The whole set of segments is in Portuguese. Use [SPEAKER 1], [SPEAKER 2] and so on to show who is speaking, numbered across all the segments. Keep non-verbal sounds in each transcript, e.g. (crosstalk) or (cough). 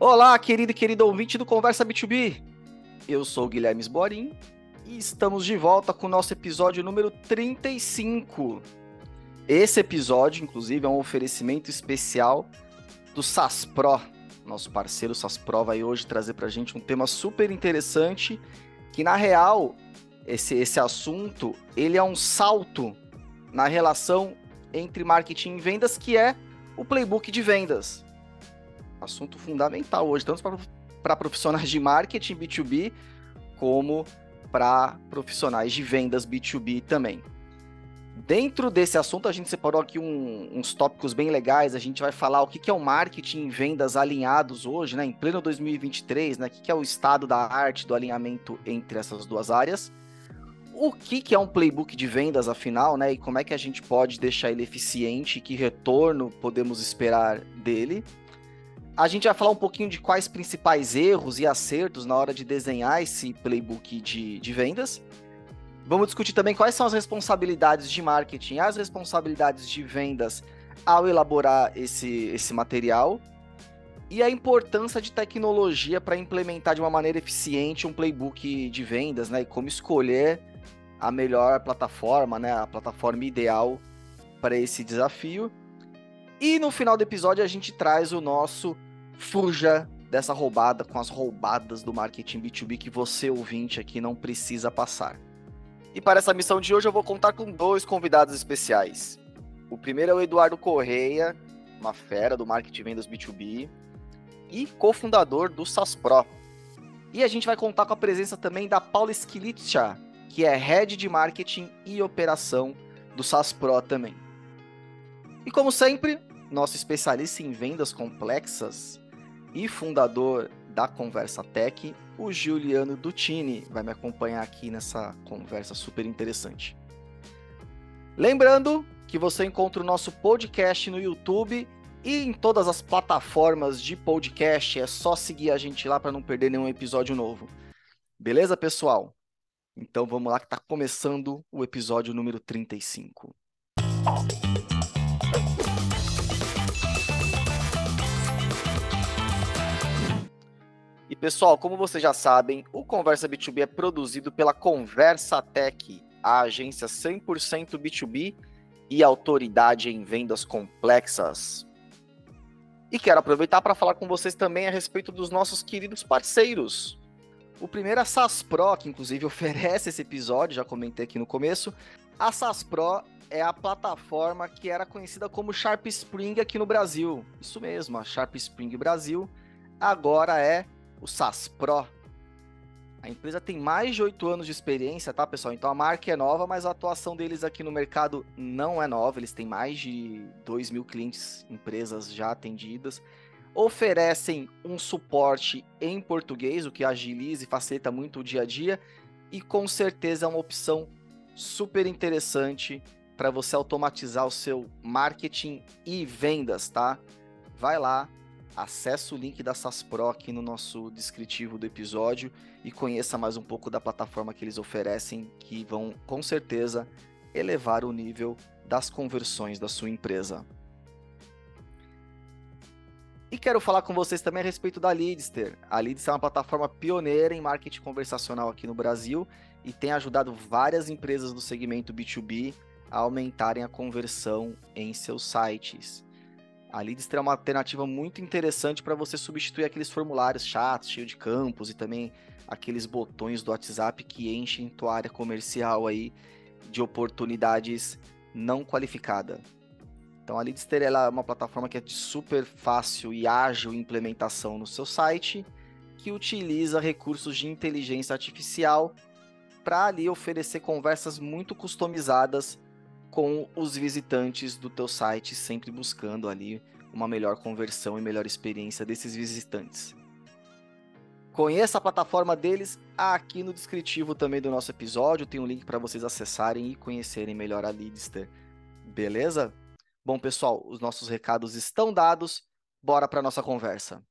[SPEAKER 1] Olá, querido e querido ouvinte do Conversa B2B. Eu sou o Guilherme Sborim e estamos de volta com o nosso episódio número 35. Esse episódio, inclusive, é um oferecimento especial do SAS Pro. Nosso parceiro SAS Pro vai hoje trazer para a gente um tema super interessante que, na real, esse, esse assunto, ele é um salto na relação entre marketing e vendas, que é o playbook de vendas. Assunto fundamental hoje, tanto para profissionais de marketing B2B, como para profissionais de vendas B2B também. Dentro desse assunto, a gente separou aqui um, uns tópicos bem legais. A gente vai falar o que, é o marketing e vendas alinhados hoje, né, em pleno 2023, né, o que, que é o estado da arte do alinhamento entre essas duas áreas o que, que é um playbook de vendas, afinal, né? E como é que a gente pode deixar ele eficiente, que retorno podemos esperar dele. A gente vai falar um pouquinho de quais principais erros e acertos na hora de desenhar esse playbook de, de vendas. Vamos discutir também quais são as responsabilidades de marketing, as responsabilidades de vendas ao elaborar esse, esse material e a importância de tecnologia para implementar de uma maneira eficiente um playbook de vendas, né? E como escolher a melhor plataforma, né? A plataforma ideal para esse desafio. E no final do episódio a gente traz o nosso fuja dessa roubada com as roubadas do marketing B2B que você ouvinte aqui não precisa passar. E para essa missão de hoje eu vou contar com dois convidados especiais. O primeiro é o Eduardo Correia, uma fera do marketing vendas B2B e cofundador do SaaS Pro. E a gente vai contar com a presença também da Paula Skilitcha, que é Head de Marketing e Operação do SaaS Pro também. E como sempre, nosso especialista em vendas complexas e fundador da Conversa Tech, o Juliano Dutini, vai me acompanhar aqui nessa conversa super interessante. Lembrando que você encontra o nosso podcast no YouTube e em todas as plataformas de podcast. É só seguir a gente lá para não perder nenhum episódio novo. Beleza, pessoal? Então vamos lá que está começando o episódio número 35. E pessoal, como vocês já sabem, o Conversa B2B é produzido pela Conversa Tech, a agência 100% B2B e autoridade em vendas complexas. E quero aproveitar para falar com vocês também a respeito dos nossos queridos parceiros, o primeiro é a SAS Pro, que inclusive (laughs) oferece esse episódio, já comentei aqui no começo. A SAS Pro é a plataforma que era conhecida como Sharp Spring aqui no Brasil. Isso mesmo, a Sharp Spring Brasil agora é o SAS Pro. A empresa tem mais de oito anos de experiência, tá, pessoal? Então a marca é nova, mas a atuação deles aqui no mercado não é nova. Eles têm mais de 2 mil clientes, empresas já atendidas oferecem um suporte em português, o que agiliza e facilita muito o dia a dia, e com certeza é uma opção super interessante para você automatizar o seu marketing e vendas, tá? Vai lá, acessa o link da SAS Pro aqui no nosso descritivo do episódio e conheça mais um pouco da plataforma que eles oferecem, que vão com certeza elevar o nível das conversões da sua empresa. E quero falar com vocês também a respeito da Leadster. A Leadster é uma plataforma pioneira em marketing conversacional aqui no Brasil e tem ajudado várias empresas do segmento B2B a aumentarem a conversão em seus sites. A Leadster é uma alternativa muito interessante para você substituir aqueles formulários chatos, cheios de campos e também aqueles botões do WhatsApp que enchem tua área comercial aí de oportunidades não qualificadas. Então a Leadster é uma plataforma que é de super fácil e ágil implementação no seu site, que utiliza recursos de inteligência artificial para ali oferecer conversas muito customizadas com os visitantes do teu site, sempre buscando ali uma melhor conversão e melhor experiência desses visitantes. Conheça a plataforma deles aqui no descritivo também do nosso episódio, tem um link para vocês acessarem e conhecerem melhor a Leadster. Beleza? Bom, pessoal, os nossos recados estão dados. Bora para nossa conversa.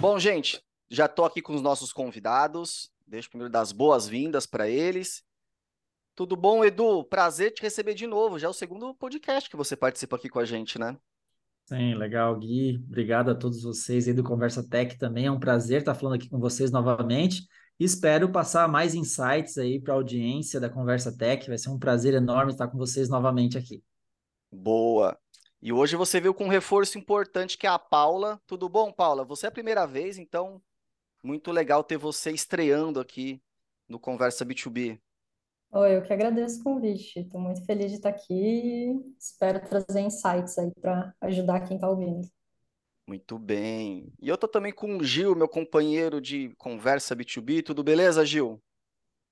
[SPEAKER 1] Bom, gente, já estou aqui com os nossos convidados. Deixo primeiro das boas-vindas para eles. Tudo bom, Edu? Prazer te receber de novo. Já é o segundo podcast que você participa aqui com a gente, né?
[SPEAKER 2] Sim, legal, Gui. Obrigado a todos vocês aí do Conversa Tech também. É um prazer estar falando aqui com vocês novamente. Espero passar mais insights aí para a audiência da Conversa Tech. Vai ser um prazer enorme estar com vocês novamente aqui.
[SPEAKER 1] Boa. E hoje você veio com um reforço importante que é a Paula. Tudo bom, Paula? Você é a primeira vez, então muito legal ter você estreando aqui no Conversa B2B.
[SPEAKER 3] Oi, eu que agradeço o convite. Estou muito feliz de estar aqui e espero trazer insights aí para ajudar quem está ouvindo.
[SPEAKER 1] Muito bem. E eu tô também com o Gil, meu companheiro de conversa B2B. Tudo beleza, Gil?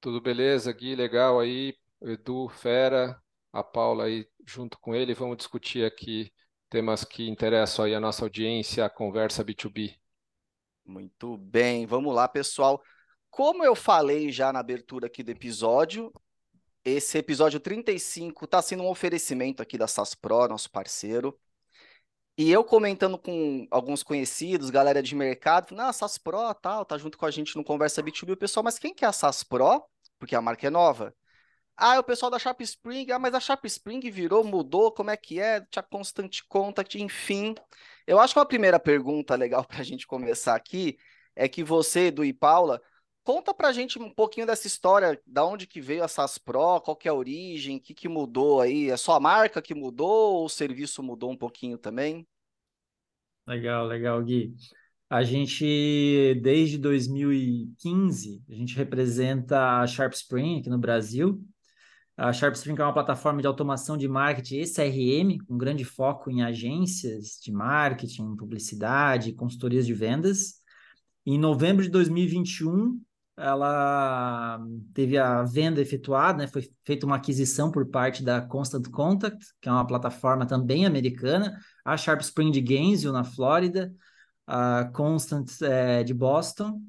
[SPEAKER 4] Tudo beleza, Gui, legal aí. Edu, Fera, a Paula aí junto com ele. Vamos discutir aqui temas que interessam aí a nossa audiência, a conversa B2B.
[SPEAKER 1] Muito bem, vamos lá, pessoal. Como eu falei já na abertura aqui do episódio, esse episódio 35 está sendo um oferecimento aqui da SAS Pro, nosso parceiro. E eu comentando com alguns conhecidos, galera de mercado, falando, ah, a SAS Pro, tal, tá junto com a gente no Conversa B2B. O pessoal, mas quem que é a SAS Pro? Porque a marca é nova. Ah, é o pessoal da Sharp Spring. Ah, mas a Sharp Spring virou, mudou, como é que é? Tinha Constant Contact, enfim. Eu acho que uma primeira pergunta legal (laughs) para a gente começar aqui é que você, do e Paula, Conta pra gente um pouquinho dessa história, da onde que veio a SAS Pro, qual que é a origem, o que, que mudou aí? É só a marca que mudou ou o serviço mudou um pouquinho também?
[SPEAKER 2] Legal, legal, Gui. A gente, desde 2015, a gente representa a Sharp Spring aqui no Brasil. A Sharp Spring é uma plataforma de automação de marketing e CRM, com grande foco em agências de marketing, publicidade, consultorias de vendas. Em novembro de 2021, ela teve a venda efetuada, né? foi feita uma aquisição por parte da Constant Contact, que é uma plataforma também americana, a Sharp Spring de Gainesville, na Flórida, a Constant é, de Boston,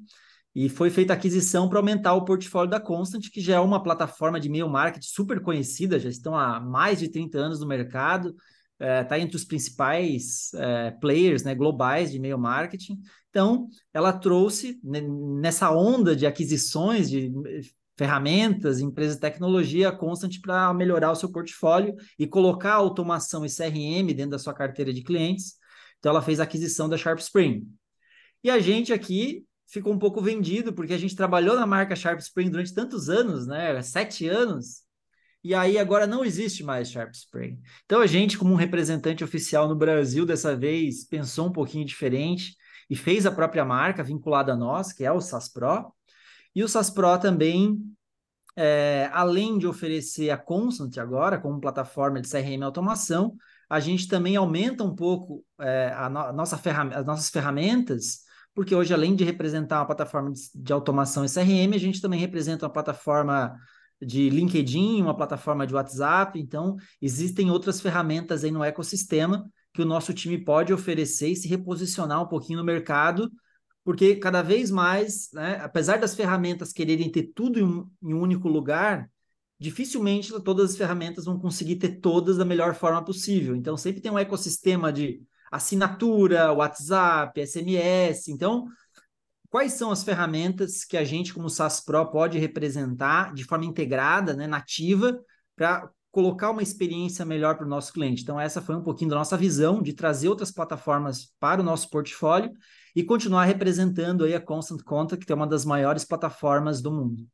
[SPEAKER 2] e foi feita a aquisição para aumentar o portfólio da Constant, que já é uma plataforma de e-mail marketing super conhecida, já estão há mais de 30 anos no mercado, está é, entre os principais é, players né, globais de e-mail marketing. Então, ela trouxe né, nessa onda de aquisições de ferramentas, empresas de tecnologia constante para melhorar o seu portfólio e colocar automação e CRM dentro da sua carteira de clientes. Então, ela fez a aquisição da Sharp Spring. E a gente aqui ficou um pouco vendido, porque a gente trabalhou na marca Sharp Spring durante tantos anos, né? Sete anos, e aí agora não existe mais Sharp Spring. Então a gente, como um representante oficial no Brasil, dessa vez pensou um pouquinho diferente e fez a própria marca vinculada a nós, que é o SAS Pro. E o SAS Pro também, é, além de oferecer a Constant agora como plataforma de CRM automação, a gente também aumenta um pouco é, a, no, nossa as nossas ferramentas, porque hoje, além de representar uma plataforma de, automação e CRM, a gente também representa uma plataforma de LinkedIn, uma plataforma de WhatsApp. Então, existem outras ferramentas aí no ecossistema que o nosso time pode oferecer e se reposicionar um pouquinho no mercado, porque cada vez mais, né, apesar das ferramentas quererem ter tudo em um, em um único lugar, dificilmente todas as ferramentas vão conseguir ter todas da melhor forma possível. Então, sempre tem um ecossistema de assinatura, WhatsApp, SMS. Então, quais são as ferramentas que a gente, como SaaS Pro, pode representar de forma integrada, né, nativa, para colocar uma experiência melhor para o nosso cliente. Então, essa foi um pouquinho da nossa visão de trazer outras plataformas para o nosso portfólio e continuar representando aí a Constant Contact, que é uma das maiores plataformas do mundo.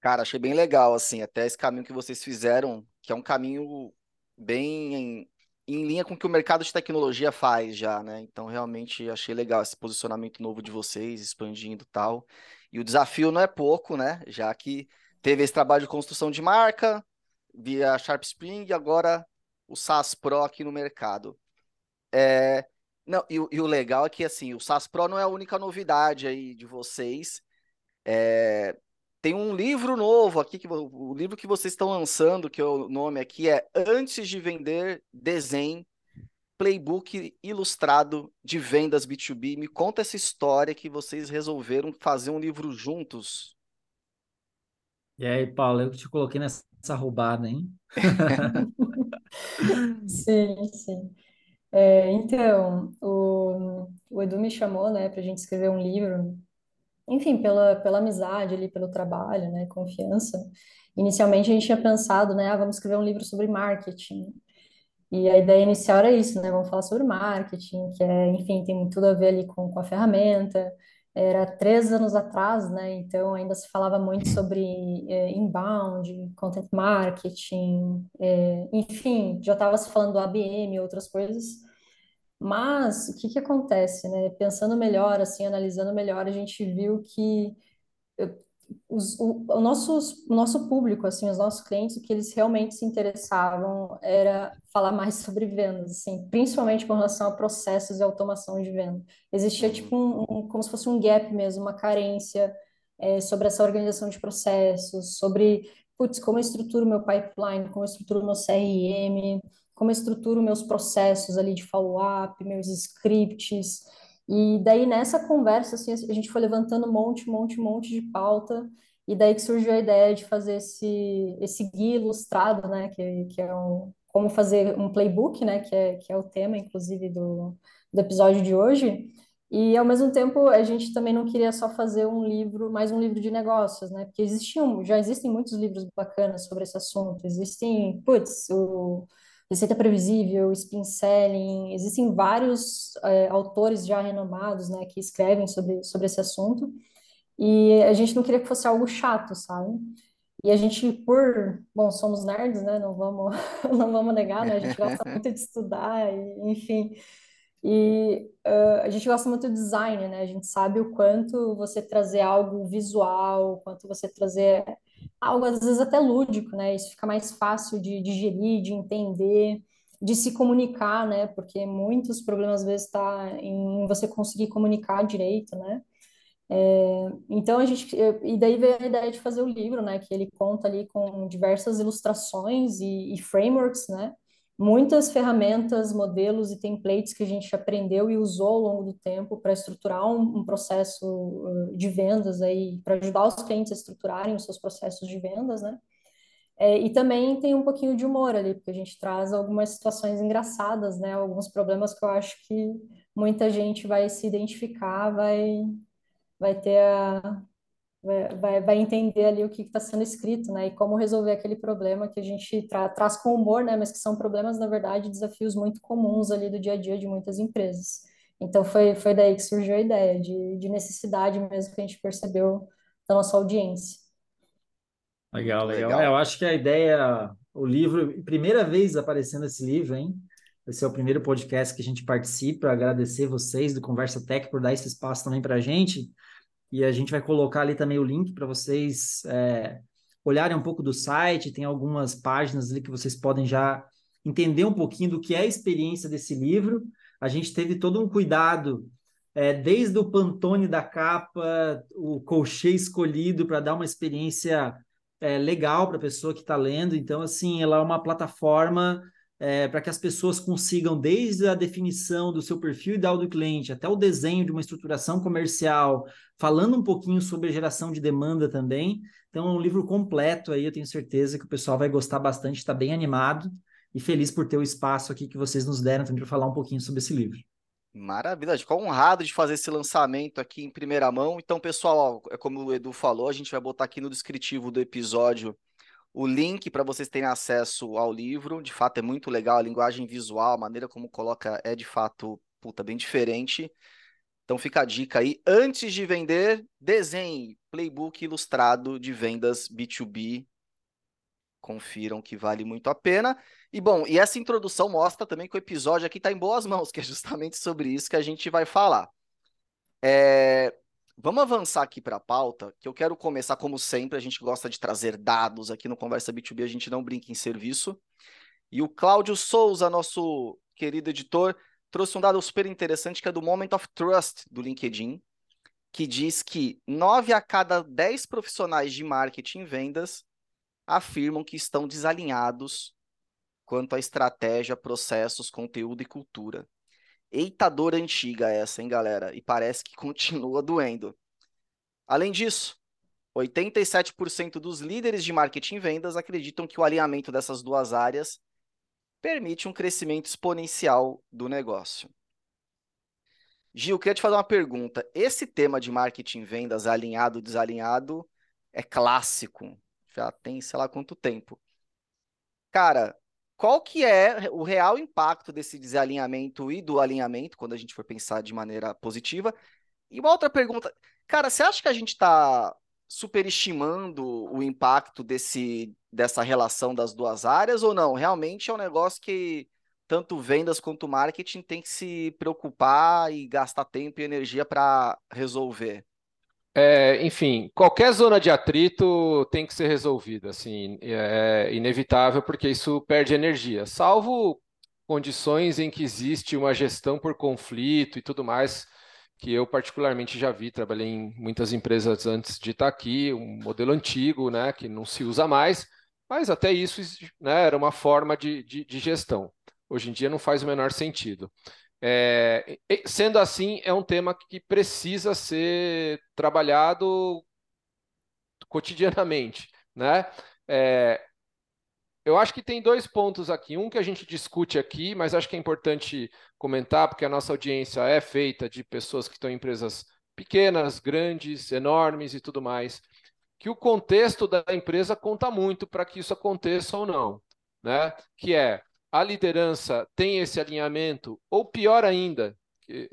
[SPEAKER 1] Cara, achei bem legal, assim, até esse caminho que vocês fizeram, que é um caminho bem em linha com o que o mercado de tecnologia faz já, né? Então, realmente achei legal esse posicionamento novo de vocês, expandindo tal. E o desafio não é pouco, né? Já que teve esse trabalho de construção de marca via Sharp Spring e agora o SaaS Pro aqui no mercado. É... Não, e, e o legal é que assim, o SaaS Pro não é a única novidade aí de vocês. É... Tem um livro novo aqui, que, o livro que vocês estão lançando, que é o nome aqui é Antes de Vender Desenho, Playbook Ilustrado de Vendas B2B. Me conta essa história que vocês resolveram fazer um livro juntos.
[SPEAKER 2] E aí, Paulo, eu te coloquei nessa roubada, hein? (laughs)
[SPEAKER 3] sim, sim. É, então, o, o Edu me chamou, né, para a gente escrever um livro enfim, pela, pela amizade ali, pelo trabalho, né, confiança. Inicialmente a gente tinha pensado, né, ah, vamos escrever um livro sobre marketing. E a ideia inicial era isso, né, vamos falar sobre marketing, que é, enfim, tem tudo a ver ali com, com a ferramenta. Era três anos atrás, né, então ainda se falava muito sobre é, inbound, content marketing, é, enfim, já estava se falando do ABM e outras coisas. Mas o que que acontece, né? Pensando melhor, assim, analisando melhor, a gente viu que os, o, o, nosso, o nosso público, assim, os nossos clientes, o que eles realmente se interessavam era falar mais sobre vendas, assim, principalmente com relação a processos e automação de venda. Existia tipo um, um como se fosse um gap mesmo, uma carência é, sobre essa organização de processos, sobre, putz, como eu estruturo meu pipeline, como eu estruturo meu CRM, como eu estruturo meus processos ali de follow-up, meus scripts. E daí nessa conversa, assim, a gente foi levantando um monte, um monte, um monte de pauta, e daí que surgiu a ideia de fazer esse, esse guia ilustrado, né, que, que é um, como fazer um playbook, né, que é, que é o tema, inclusive, do, do episódio de hoje. E, ao mesmo tempo, a gente também não queria só fazer um livro, mais um livro de negócios, né, porque existiam, já existem muitos livros bacanas sobre esse assunto. Existem, putz, o Receita Previsível, Spin Selling, existem vários é, autores já renomados, né, que escrevem sobre, sobre esse assunto, e a gente não queria que fosse algo chato, sabe? E a gente, por, bom, somos nerds, né, não vamos, (laughs) não vamos negar, né, a gente gosta (laughs) muito de estudar, e, enfim, e uh, a gente gosta muito de design, né, a gente sabe o quanto você trazer algo visual, o quanto você trazer algo às vezes até lúdico, né? Isso fica mais fácil de digerir, de entender, de se comunicar, né? Porque muitos problemas às vezes está em você conseguir comunicar direito, né? É, então a gente e daí veio a ideia de fazer o livro, né? Que ele conta ali com diversas ilustrações e, e frameworks, né? Muitas ferramentas, modelos e templates que a gente aprendeu e usou ao longo do tempo para estruturar um, um, processo de vendas aí, para ajudar os clientes a estruturarem os seus processos de vendas, né? É, e também tem um pouquinho de humor ali, porque a gente traz algumas situações engraçadas, né? Alguns problemas que eu acho que muita gente vai se identificar, vai, vai ter a, vai, vai entender ali o que está sendo escrito, né? E como resolver aquele problema que a gente tra traz com humor, né? Mas que são problemas, na verdade, desafios muito comuns ali do dia a dia de muitas empresas. Então foi, foi daí que surgiu a ideia de, de necessidade mesmo que a gente percebeu da nossa audiência.
[SPEAKER 2] Legal, legal. legal. É, eu acho que a ideia, o livro, primeira vez aparecendo esse livro, hein? Esse é o primeiro podcast que a gente participa. Agradecer vocês do Conversa Tech por dar esse espaço também para a gente. E a gente vai colocar ali também o link para vocês é, olharem um pouco do site. Tem algumas páginas ali que vocês podem já entender um pouquinho do que é a experiência desse livro. A gente teve todo um cuidado, é, desde o pantone da capa, o colchê escolhido para dar uma experiência é, legal para a pessoa que está lendo. Então, assim, ela é uma plataforma é, para que as pessoas consigam, desde a definição do seu perfil ideal do cliente até o desenho de uma estruturação comercial, falando um pouquinho sobre a geração de demanda também. Então, é um livro completo aí, eu tenho certeza que o pessoal vai gostar bastante, está bem animado e feliz por ter o espaço aqui que vocês nos deram também para falar um pouquinho sobre esse livro.
[SPEAKER 1] Maravilha, ficou honrado de fazer esse lançamento aqui em primeira mão. Então, pessoal, ó, é como o Edu falou, a gente vai botar aqui no descritivo do episódio o link para vocês terem acesso ao livro. De fato, é muito legal a linguagem visual, a maneira como coloca é de fato puta, bem diferente. Então fica a dica aí. Antes de vender, desenhe playbook ilustrado de vendas B2B. Confiram que vale muito a pena. E bom, e essa introdução mostra também que o episódio aqui está em boas mãos, (laughs) que é justamente sobre isso que a gente vai falar. É... Vamos avançar aqui para a pauta, que eu quero começar, como sempre, a gente gosta de trazer dados aqui no Conversa B2B, a gente não brinca em serviço. E o Cláudio Souza, nosso querido editor, trouxe um dado super interessante que é do Moment of Trust do LinkedIn, que diz que 9 a cada 10 profissionais de marketing e vendas afirmam que estão desalinhados quanto à estratégia, processos, conteúdo e cultura. Eita dor antiga essa, hein, galera? E parece que (laughs) continua doendo. Além disso, 87% dos líderes de marketing e vendas acreditam que o alinhamento dessas duas áreas permite um crescimento exponencial do negócio. Gil, queria te fazer uma pergunta. Esse tema de marketing vendas alinhado, desalinhado, é clássico. Já tem, sei lá quanto tempo. Cara, qual que é o real impacto desse desalinhamento e do alinhamento, quando a gente for pensar de maneira positiva? E uma outra pergunta, cara, você acha que a gente está superestimando o impacto desse, dessa relação das duas áreas ou não? Realmente é um negócio que tanto vendas quanto marketing tem que se preocupar e gastar tempo e energia para resolver?
[SPEAKER 4] É, enfim, qualquer zona de atrito tem que ser resolvida, assim, é inevitável porque isso perde energia, salvo condições em que existe uma gestão por conflito e tudo mais, que eu particularmente já vi, trabalhei em muitas empresas antes de estar aqui, um modelo antigo, né, que não se usa mais, mas até isso né, era uma forma de, de, de gestão hoje em dia não faz o menor sentido. É, sendo assim, é um tema que precisa ser trabalhado cotidianamente, (laughs) né? É, eu acho que tem dois pontos aqui. Um que a gente discute aqui, mas acho que é importante comentar, porque a nossa audiência é feita de pessoas que estão em empresas pequenas, grandes, enormes e tudo mais. Que o contexto da empresa conta muito para que isso aconteça ou não. Né? Que é a liderança tem esse alinhamento, ou pior ainda,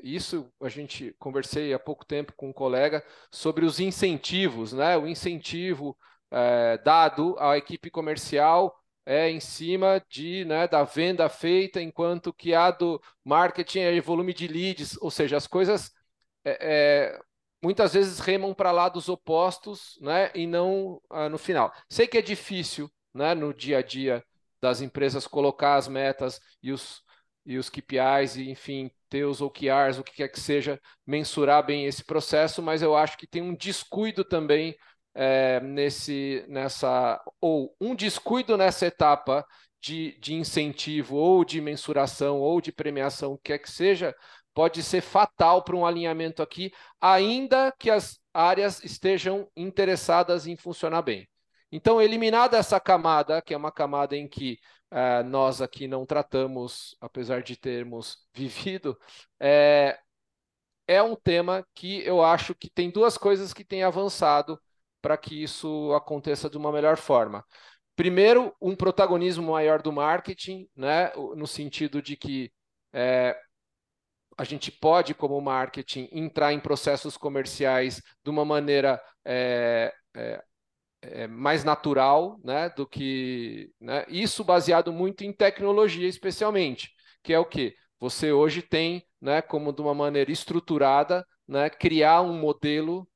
[SPEAKER 4] isso a gente conversei há pouco tempo com um colega sobre os incentivos, né? O incentivo é, dado à equipe comercial é em cima de, né, da venda feita, enquanto que a do marketing é volume de leads, ou seja, as coisas é, é, muitas vezes remam para lados opostos, né, e não ah, no final. Sei que é difícil, né, no dia a dia das empresas colocar as metas e os, e os KPIs, e, enfim, ter os OKRs, o que quer que seja, mensurar bem esse processo, mas eu acho que tem um descuido também é, nesse, nessa, ou um descuido nessa etapa de, de incentivo, ou de mensuração, ou de premiação, o que quer que seja, pode ser fatal para um alinhamento aqui, ainda que as áreas estejam interessadas em funcionar bem. Então, eliminada essa camada, que é uma camada em que uh, nós aqui não tratamos, apesar de termos (laughs) vivido, é, é um tema que eu acho que tem duas coisas que têm avançado para que isso aconteça de uma melhor forma. Primeiro, um protagonismo maior do marketing, né, no sentido de que é, a gente pode, como marketing, entrar em processos comerciais de uma maneira é, é, é, mais natural né, do que. Né, isso baseado muito em tecnologia, especialmente, que é o que? Você hoje tem, né, como de uma maneira estruturada, né, criar um modelo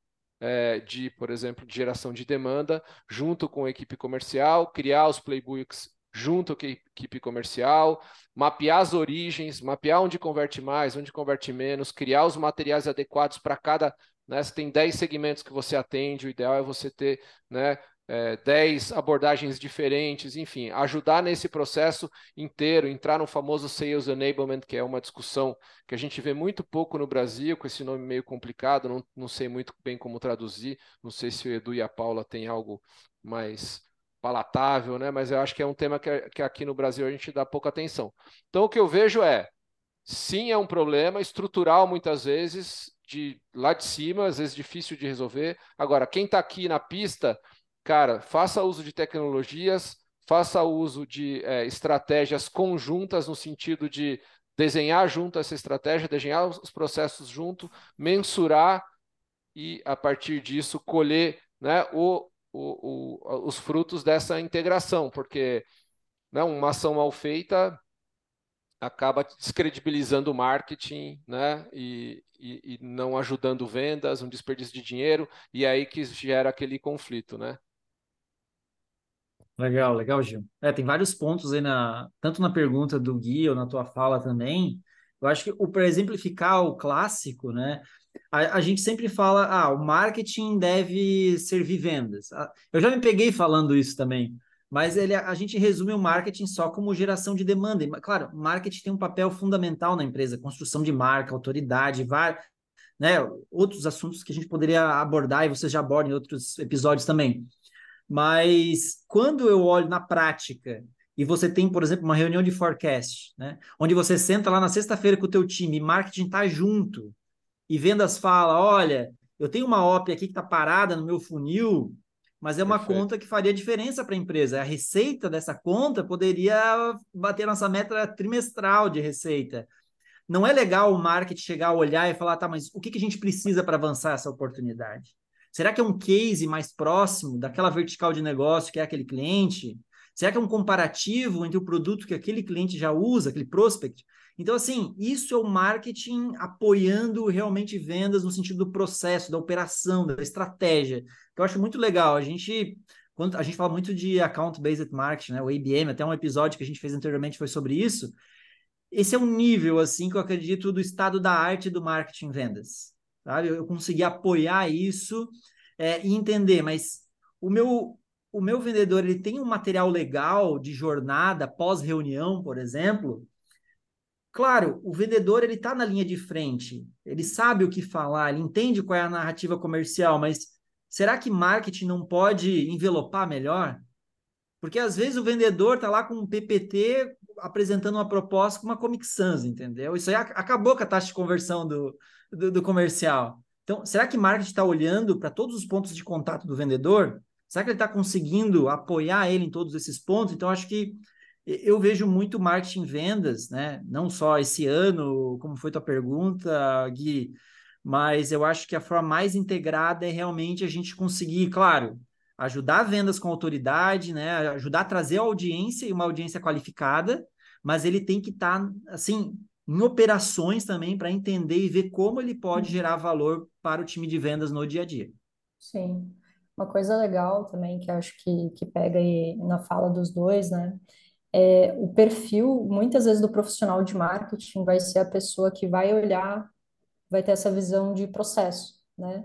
[SPEAKER 4] é, de, por exemplo, de geração de demanda junto com a equipe comercial, criar os playbooks junto com a equipe comercial, mapear as origens, mapear onde converte mais, onde converte menos, criar os materiais adequados para cada né? Você tem 10 segmentos que você atende, o ideal é você ter né, é, 10 abordagens diferentes, enfim, ajudar nesse processo inteiro, entrar no famoso Sales Enablement, que é uma discussão que a gente vê muito pouco no Brasil, com esse nome meio complicado, não, não sei muito bem como traduzir, não sei se o Edu e a Paula têm algo mais palatável, né? mas eu acho que é um tema que, que aqui no Brasil a gente dá pouca atenção. Então, o que eu vejo é, sim, é um problema estrutural muitas vezes, de lá de cima, às vezes difícil de resolver. Agora, quem está aqui na pista, cara, faça uso de tecnologias, faça uso de é, estratégias conjuntas no sentido de desenhar junto essa estratégia, desenhar os processos junto, mensurar e, a partir disso, colher né, o, o, o, os frutos dessa integração, porque né, uma ação mal feita acaba descredibilizando o marketing, né? E, e, e, não ajudando vendas, um desperdício de dinheiro, e é aí que gera aquele conflito, né?
[SPEAKER 2] Legal, legal, Gil. É, tem vários pontos aí na, tanto na pergunta do Gui ou na tua fala também. Eu acho que para exemplificar o clássico, né? A, a, gente sempre fala, ah, o marketing deve servir vendas. Ah, eu já me peguei falando isso também mas ele, a gente resume o marketing só como geração de demanda. E, claro, marketing tem um papel fundamental na empresa, construção de marca, autoridade, vários, né, outros assuntos que a gente poderia abordar e vocês já abordam em outros episódios também. Mas quando eu olho na prática e você tem, por exemplo, uma reunião de forecast, né, onde você senta lá na sexta-feira com o teu time marketing está junto, e vendas fala, olha, eu tenho uma OP aqui que está parada no meu funil, mas é uma Perfeito. conta que faria diferença para a empresa. A receita dessa conta poderia bater nossa meta trimestral de receita. Não é legal o marketing chegar a olhar e falar, tá, mas o que, que a gente precisa para avançar essa oportunidade? Será que é um case mais próximo daquela vertical de negócio que é aquele cliente? Será que é um comparativo entre o produto que aquele cliente já usa, aquele prospect? Então, assim, isso é o marketing apoiando realmente vendas no sentido do processo, da operação, da estratégia, que eu acho muito legal. A gente, quando a gente fala muito de account-based marketing, né? O ABM, até um episódio que a gente fez anteriormente foi sobre isso. Esse é um nível, assim, que eu acredito do estado da arte do marketing vendas, sabe? Eu consegui apoiar isso é, e entender, mas o meu o meu vendedor ele tem um material legal de jornada pós-reunião, por exemplo, claro, o vendedor ele está na linha de frente, ele sabe o que falar, ele entende qual é a narrativa comercial, mas será que marketing não pode envelopar melhor? Porque às vezes o vendedor está lá com um PPT apresentando uma proposta com uma Comic Sans, entendeu? Isso aí acabou com a taxa de conversão do, do, do comercial. Então, será que marketing está olhando para todos os pontos de contato do vendedor Será que ele está conseguindo apoiar ele em todos esses pontos? Então, acho que eu vejo muito marketing vendas, né? Não só esse ano, como foi tua pergunta, Gui, mas eu acho que a forma mais integrada é realmente a gente conseguir, claro, ajudar vendas com autoridade, né? Ajudar a trazer a audiência e uma audiência qualificada, mas ele tem que estar, tá, assim, em operações também para entender e ver como ele pode uhum. gerar valor para o time de vendas no dia a dia.
[SPEAKER 3] Sim. Uma coisa legal também que acho que, que pega aí na fala dos dois, né? É, o perfil, muitas vezes, do profissional de marketing vai ser a pessoa que vai olhar, vai ter essa visão de processo, né?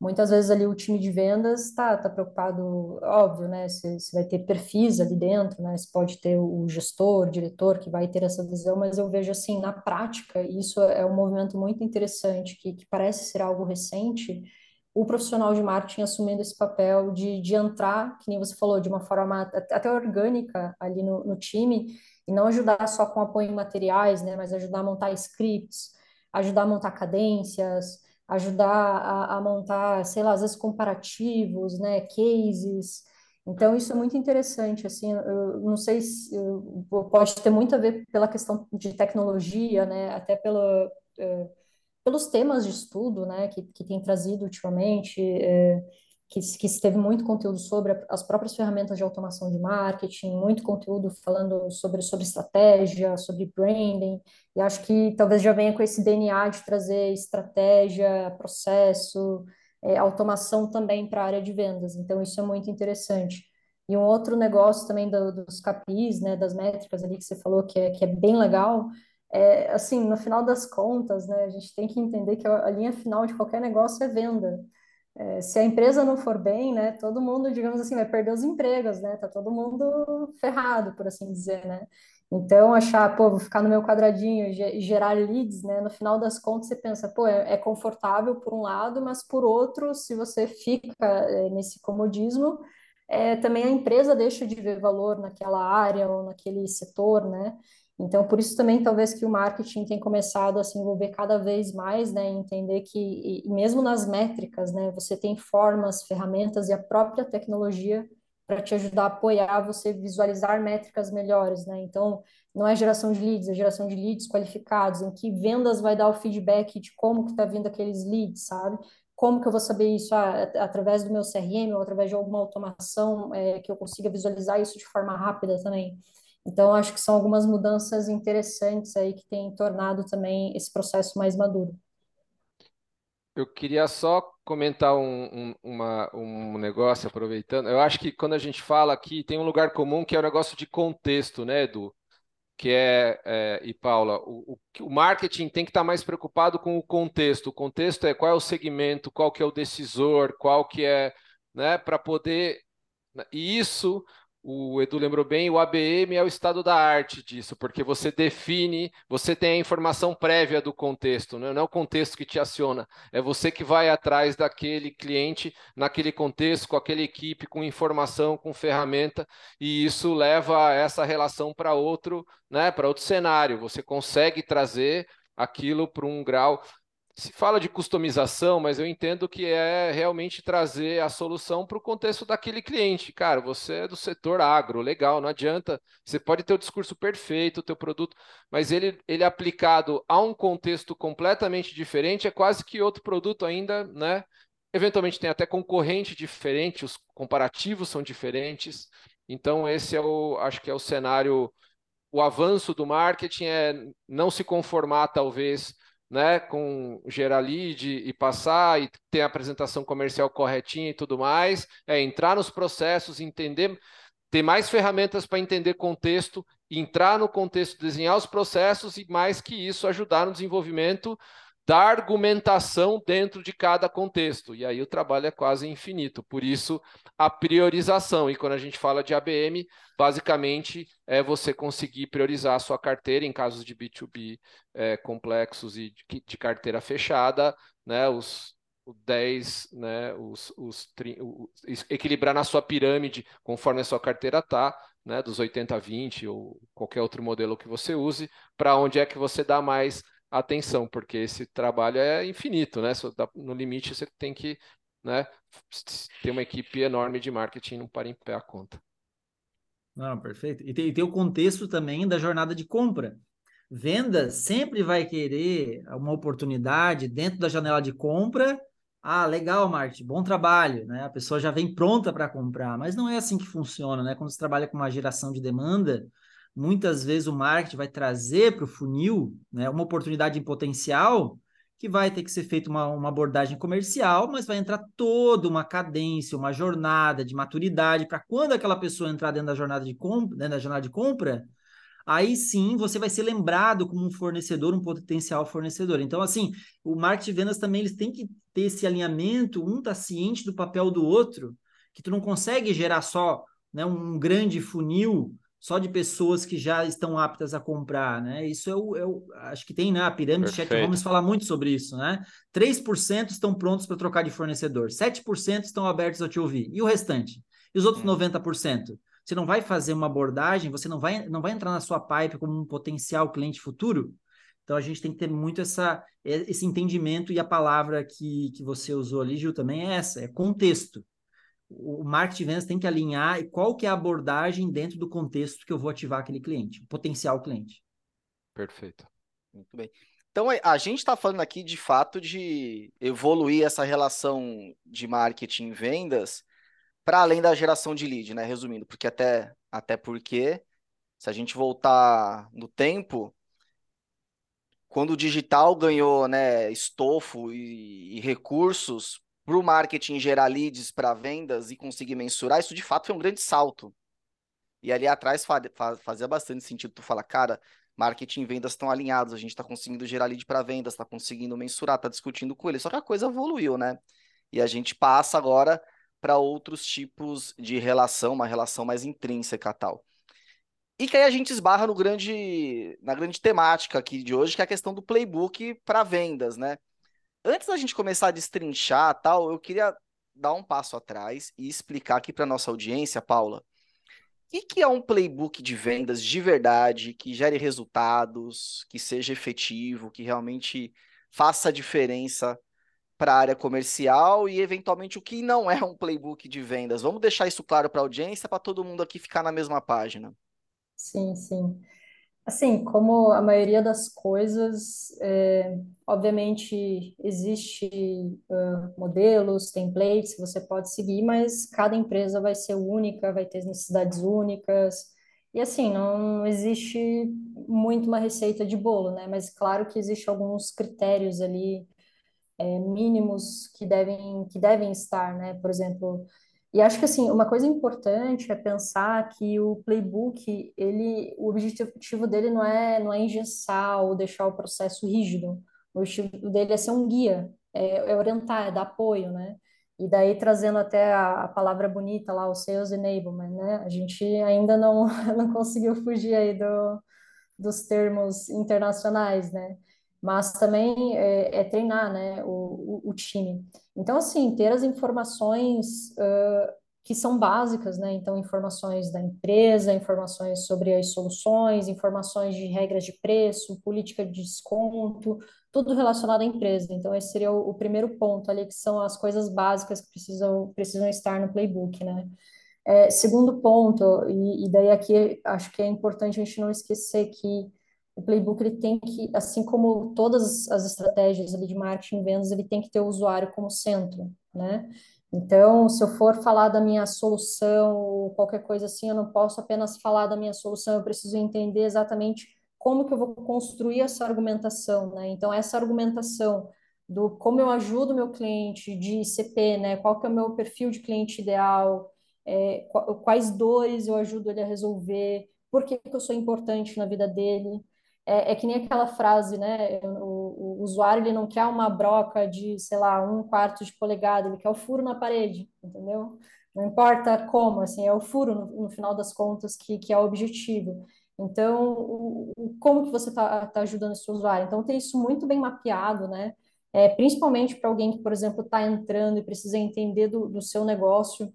[SPEAKER 3] Muitas vezes ali o time de vendas está tá preocupado, óbvio, né? Você vai ter perfis ali dentro, né? Você pode ter o gestor, o diretor que vai ter essa visão, mas eu vejo assim, na prática, isso é um movimento muito interessante, que, que parece ser algo recente, o profissional de marketing assumindo esse papel de, de entrar, que nem você falou, de uma forma até orgânica ali no, no time, e não ajudar só com apoio em materiais, né, mas ajudar a montar scripts, ajudar a montar cadências, ajudar a, a montar, sei lá, às vezes comparativos, né, cases. Então, isso é muito interessante, assim, eu não sei se pode ter muito a ver pela questão de tecnologia, né, até pela... Uh, pelos temas de estudo, né, que, que tem trazido ultimamente, é, que, que teve muito conteúdo sobre as próprias ferramentas de automação de marketing, muito conteúdo falando sobre, sobre estratégia, sobre branding, e acho que talvez já venha com esse DNA de trazer estratégia, processo, é, automação também para a área de vendas, então isso é muito interessante. E um outro negócio também do, dos capis, né, das métricas ali que você falou, que é, que é bem legal, é, assim, no final das contas, né, a gente tem que entender que a linha final de qualquer negócio é venda. É, se a empresa não for bem, né, todo mundo, digamos assim, vai perder os empregos, né, tá todo mundo ferrado, por assim dizer, né. Então, achar, pô, vou ficar no meu quadradinho e gerar leads, né, no final das contas você pensa, pô, é, é confortável por um lado, mas por outro, se você fica é, nesse comodismo, é, também a empresa deixa de ver valor naquela área ou naquele setor, né, então, por isso também, talvez que o marketing tem começado a se envolver cada vez mais, né, entender que, mesmo nas métricas, né, você tem formas, ferramentas e a própria tecnologia para te ajudar a apoiar você visualizar métricas melhores, né? Então, não é geração de leads, é geração de leads qualificados, em que vendas vai dar o feedback de como que está vindo aqueles leads, sabe? Como que eu vou saber isso? Ah, através do meu CRM ou através de alguma automação é, que eu consiga visualizar isso de forma rápida também. Então, acho que são algumas mudanças interessantes aí que têm tornado também esse processo mais maduro.
[SPEAKER 4] Eu queria só comentar um, um, uma, um negócio, aproveitando. Eu acho que quando a gente fala aqui, tem um lugar comum que é o negócio de contexto, né, Edu? Que é, é e Paula, o, o, marketing tem que estar mais preocupado com o contexto. O contexto é qual é o segmento, qual que é o decisor, qual que é, né, para poder. E isso o Edu lembrou bem, o ABM é o estado da arte disso, porque você define, você tem a informação prévia do contexto, né? não é o contexto que te aciona, é você que vai atrás daquele cliente naquele contexto, com aquela equipe, com informação, com ferramenta, e isso leva essa relação para outro, né, para outro cenário. Você consegue trazer aquilo para um grau se fala de customização, mas eu entendo que é realmente trazer a solução para o contexto daquele cliente. Cara, você é do setor agro, legal, não adianta. Você pode ter o discurso perfeito, o teu produto, mas ele, ele aplicado a um contexto completamente diferente é quase que outro produto ainda, né? Eventualmente tem até concorrente diferente, os comparativos são diferentes. Então esse é o, acho que é o cenário, o avanço do marketing é não se conformar talvez né, com gerar lead e passar e ter a apresentação comercial corretinha e tudo mais, é entrar nos processos, entender, ter mais ferramentas para entender contexto, entrar no contexto, desenhar os processos e mais que isso ajudar no desenvolvimento da argumentação dentro de cada contexto. E aí o trabalho é quase infinito. Por isso, a priorização. E quando a gente fala de ABM, basicamente é você conseguir priorizar a sua carteira em casos de B2B é, complexos e de, de, carteira fechada, né? Os, 10, né, os, os, os, equilibrar na sua pirâmide conforme a sua carteira está, né, dos 80 a 20 ou qualquer outro modelo que você use, para onde é que você dá mais atenção, porque esse trabalho é infinito, né? No limite você tem que né, ter uma equipe enorme de marketing não para em pé a conta.
[SPEAKER 2] Não, perfeito. E tem, tem o contexto também da jornada de compra. Venda sempre vai querer uma oportunidade dentro da janela de compra. Ah, legal, marketing, bom trabalho, né? A pessoa já vem pronta para comprar, mas não é assim que funciona, né? Quando você trabalha com uma geração de demanda, muitas vezes o marketing vai trazer para o funil né, uma oportunidade em potencial que vai ter que ser feita uma, uma abordagem comercial, mas vai entrar toda uma cadência, uma jornada de maturidade para quando aquela pessoa entrar dentro da jornada de compra, dentro da jornada de compra, aí sim você vai ser lembrado como um fornecedor, um potencial fornecedor. Então, assim, o marketing de vendas também eles têm que ter esse alinhamento, um está ciente do papel do outro, que tu não consegue gerar só né, um grande funil só de pessoas que já estão aptas a comprar, né? Isso é o, é acho que tem, né? A pirâmide Chat Holmes fala muito sobre isso, né? 3% estão prontos para trocar de fornecedor, 7% estão abertos a te ouvir. E o restante? E os outros hum. 90%? Você não vai fazer uma abordagem, você não vai, não vai entrar na sua pipe como um potencial cliente futuro? Então a gente tem que ter muito essa, esse entendimento e a palavra que, que você usou ali, Gil, também é essa, é contexto o marketing vendas tem que alinhar e qual que é a abordagem dentro do contexto que eu vou ativar aquele cliente, o potencial cliente.
[SPEAKER 4] Perfeito.
[SPEAKER 1] Muito bem. Então, a gente está falando aqui de fato de evoluir essa relação de marketing e vendas para além da geração de lead, né? Resumindo, porque até, até porque, se a gente voltar no tempo, quando o digital ganhou né, estofo e, e recursos para o marketing gerar leads para vendas e conseguir mensurar, isso de fato foi um grande salto. E ali atrás fazia bastante sentido tu falar, cara, marketing e vendas estão alinhados, a gente está conseguindo gerar lead para vendas, está conseguindo mensurar, está discutindo com ele. Só que a coisa evoluiu, né? E a gente passa agora para outros tipos de relação, uma relação mais intrínseca tal. E que aí a gente esbarra no grande, na grande temática aqui de hoje, que é a questão do playbook para vendas, né? Antes da gente começar a destrinchar tal, eu queria dar um passo atrás e explicar aqui para nossa audiência, Paula, o que, é um playbook de vendas de verdade, que gere resultados, que seja efetivo, que realmente faça diferença para a área comercial e, eventualmente, o que não é um playbook de vendas. Vamos deixar isso claro para a audiência, para todo mundo aqui ficar na mesma página.
[SPEAKER 3] Sim, sim. Assim, como a maioria das coisas, é, obviamente existe uh, modelos, templates que você pode seguir, mas cada empresa vai ser única, vai ter necessidades únicas. E assim, não existe muito uma receita de bolo, né? Mas claro que existe alguns critérios ali é, mínimos que devem que devem estar, né? Por exemplo, e acho que assim, uma coisa importante é pensar que o playbook, ele, o objetivo dele não é, não é engessar ou deixar o processo rígido. O objetivo dele é ser um guia, é, é orientar, é dar apoio, né? E daí trazendo até a, a, palavra bonita lá, o sales enablement, né? A gente ainda não, (laughs) não conseguiu fugir aí do, dos termos internacionais, né? Mas também é, é treinar né, o, o, o, time. Então, assim, ter as informações uh, que são básicas, né? Então, informações da empresa, informações sobre as soluções, informações de regras de preço, política de desconto, tudo relacionado à empresa. Então, esse seria o, o primeiro ponto ali, que são as coisas básicas que precisam, precisam estar no playbook, né? É, segundo ponto, e, e daí aqui acho que é importante a gente não esquecer que o playbook ele tem que, assim como todas as estratégias de marketing e vendas, ele tem que ter o usuário como centro, né? Então, se eu for falar da minha solução ou qualquer coisa assim, eu não posso apenas falar da minha solução, eu preciso entender exatamente como que eu vou construir essa argumentação, né? Então, essa argumentação do como eu ajudo o meu cliente de CP, né? Qual que é o meu perfil de cliente ideal, é, quais dores eu ajudo ele a resolver, por que, que eu sou importante na vida dele, é, é, que nem aquela frase, né? O, o, usuário ele não quer uma broca de, sei lá, um quarto de polegada, ele quer o furo na parede, entendeu? Não importa como, assim, é o furo no, no final das contas que, que é o objetivo. Então, o, o como que você está tá ajudando esse usuário? Então, ter isso muito bem mapeado, né? É, principalmente para alguém que, por exemplo, está entrando e precisa entender do, do seu negócio,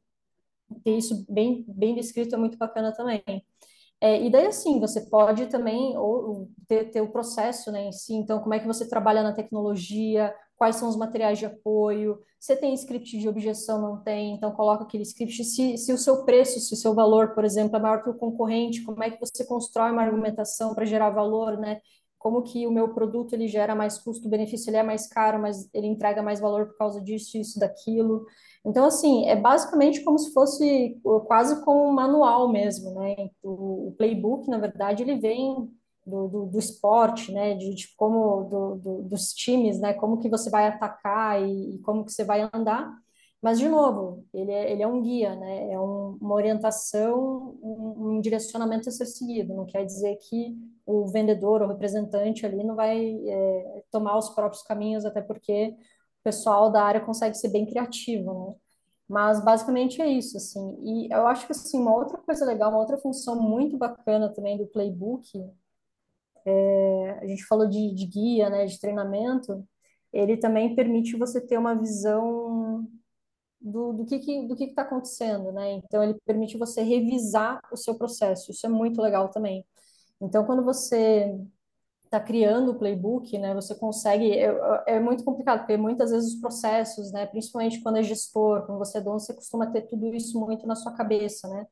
[SPEAKER 3] ter isso bem, bem descrito é muito bacana também. É, e daí, assim, você pode também ou, ter, ter o processo né, em si. Então, como é que você trabalha na tecnologia, quais são os materiais de apoio, você tem script de objeção, não tem, então coloca aquele script. Se, se o seu preço, se o seu valor, por exemplo, é maior que o concorrente, como é que você constrói uma argumentação para gerar valor, né? Como que o meu produto ele gera mais custo-benefício, ele é mais caro, mas ele entrega mais valor por causa disso, isso, daquilo. Então, assim, é basicamente como se fosse quase como um manual mesmo, né? O, playbook, na verdade, ele vem do, do, do esporte, né? De, de como do, do, dos times, né? Como que você vai atacar e, e, como que você vai andar. Mas, de novo, ele é, ele é um guia, né? É um, uma orientação, um, um, direcionamento a ser seguido. Não quer dizer que o vendedor ou representante ali não vai é, tomar os próprios caminhos, até porque o pessoal da área consegue ser bem criativo, né? Mas basicamente é isso, assim. E eu acho que assim, uma outra coisa legal, uma outra função muito bacana também do playbook, é, a gente falou de, de guia, né, de treinamento, ele também permite você ter uma visão do, do que que, do que está acontecendo, né? Então ele permite você revisar o seu processo. Isso é muito legal também. Então quando você está criando o playbook, né, você consegue, é, é, muito complicado, porque muitas vezes os processos, né, principalmente quando é gestor, quando você é dono, você costuma ter tudo isso muito na sua cabeça, né,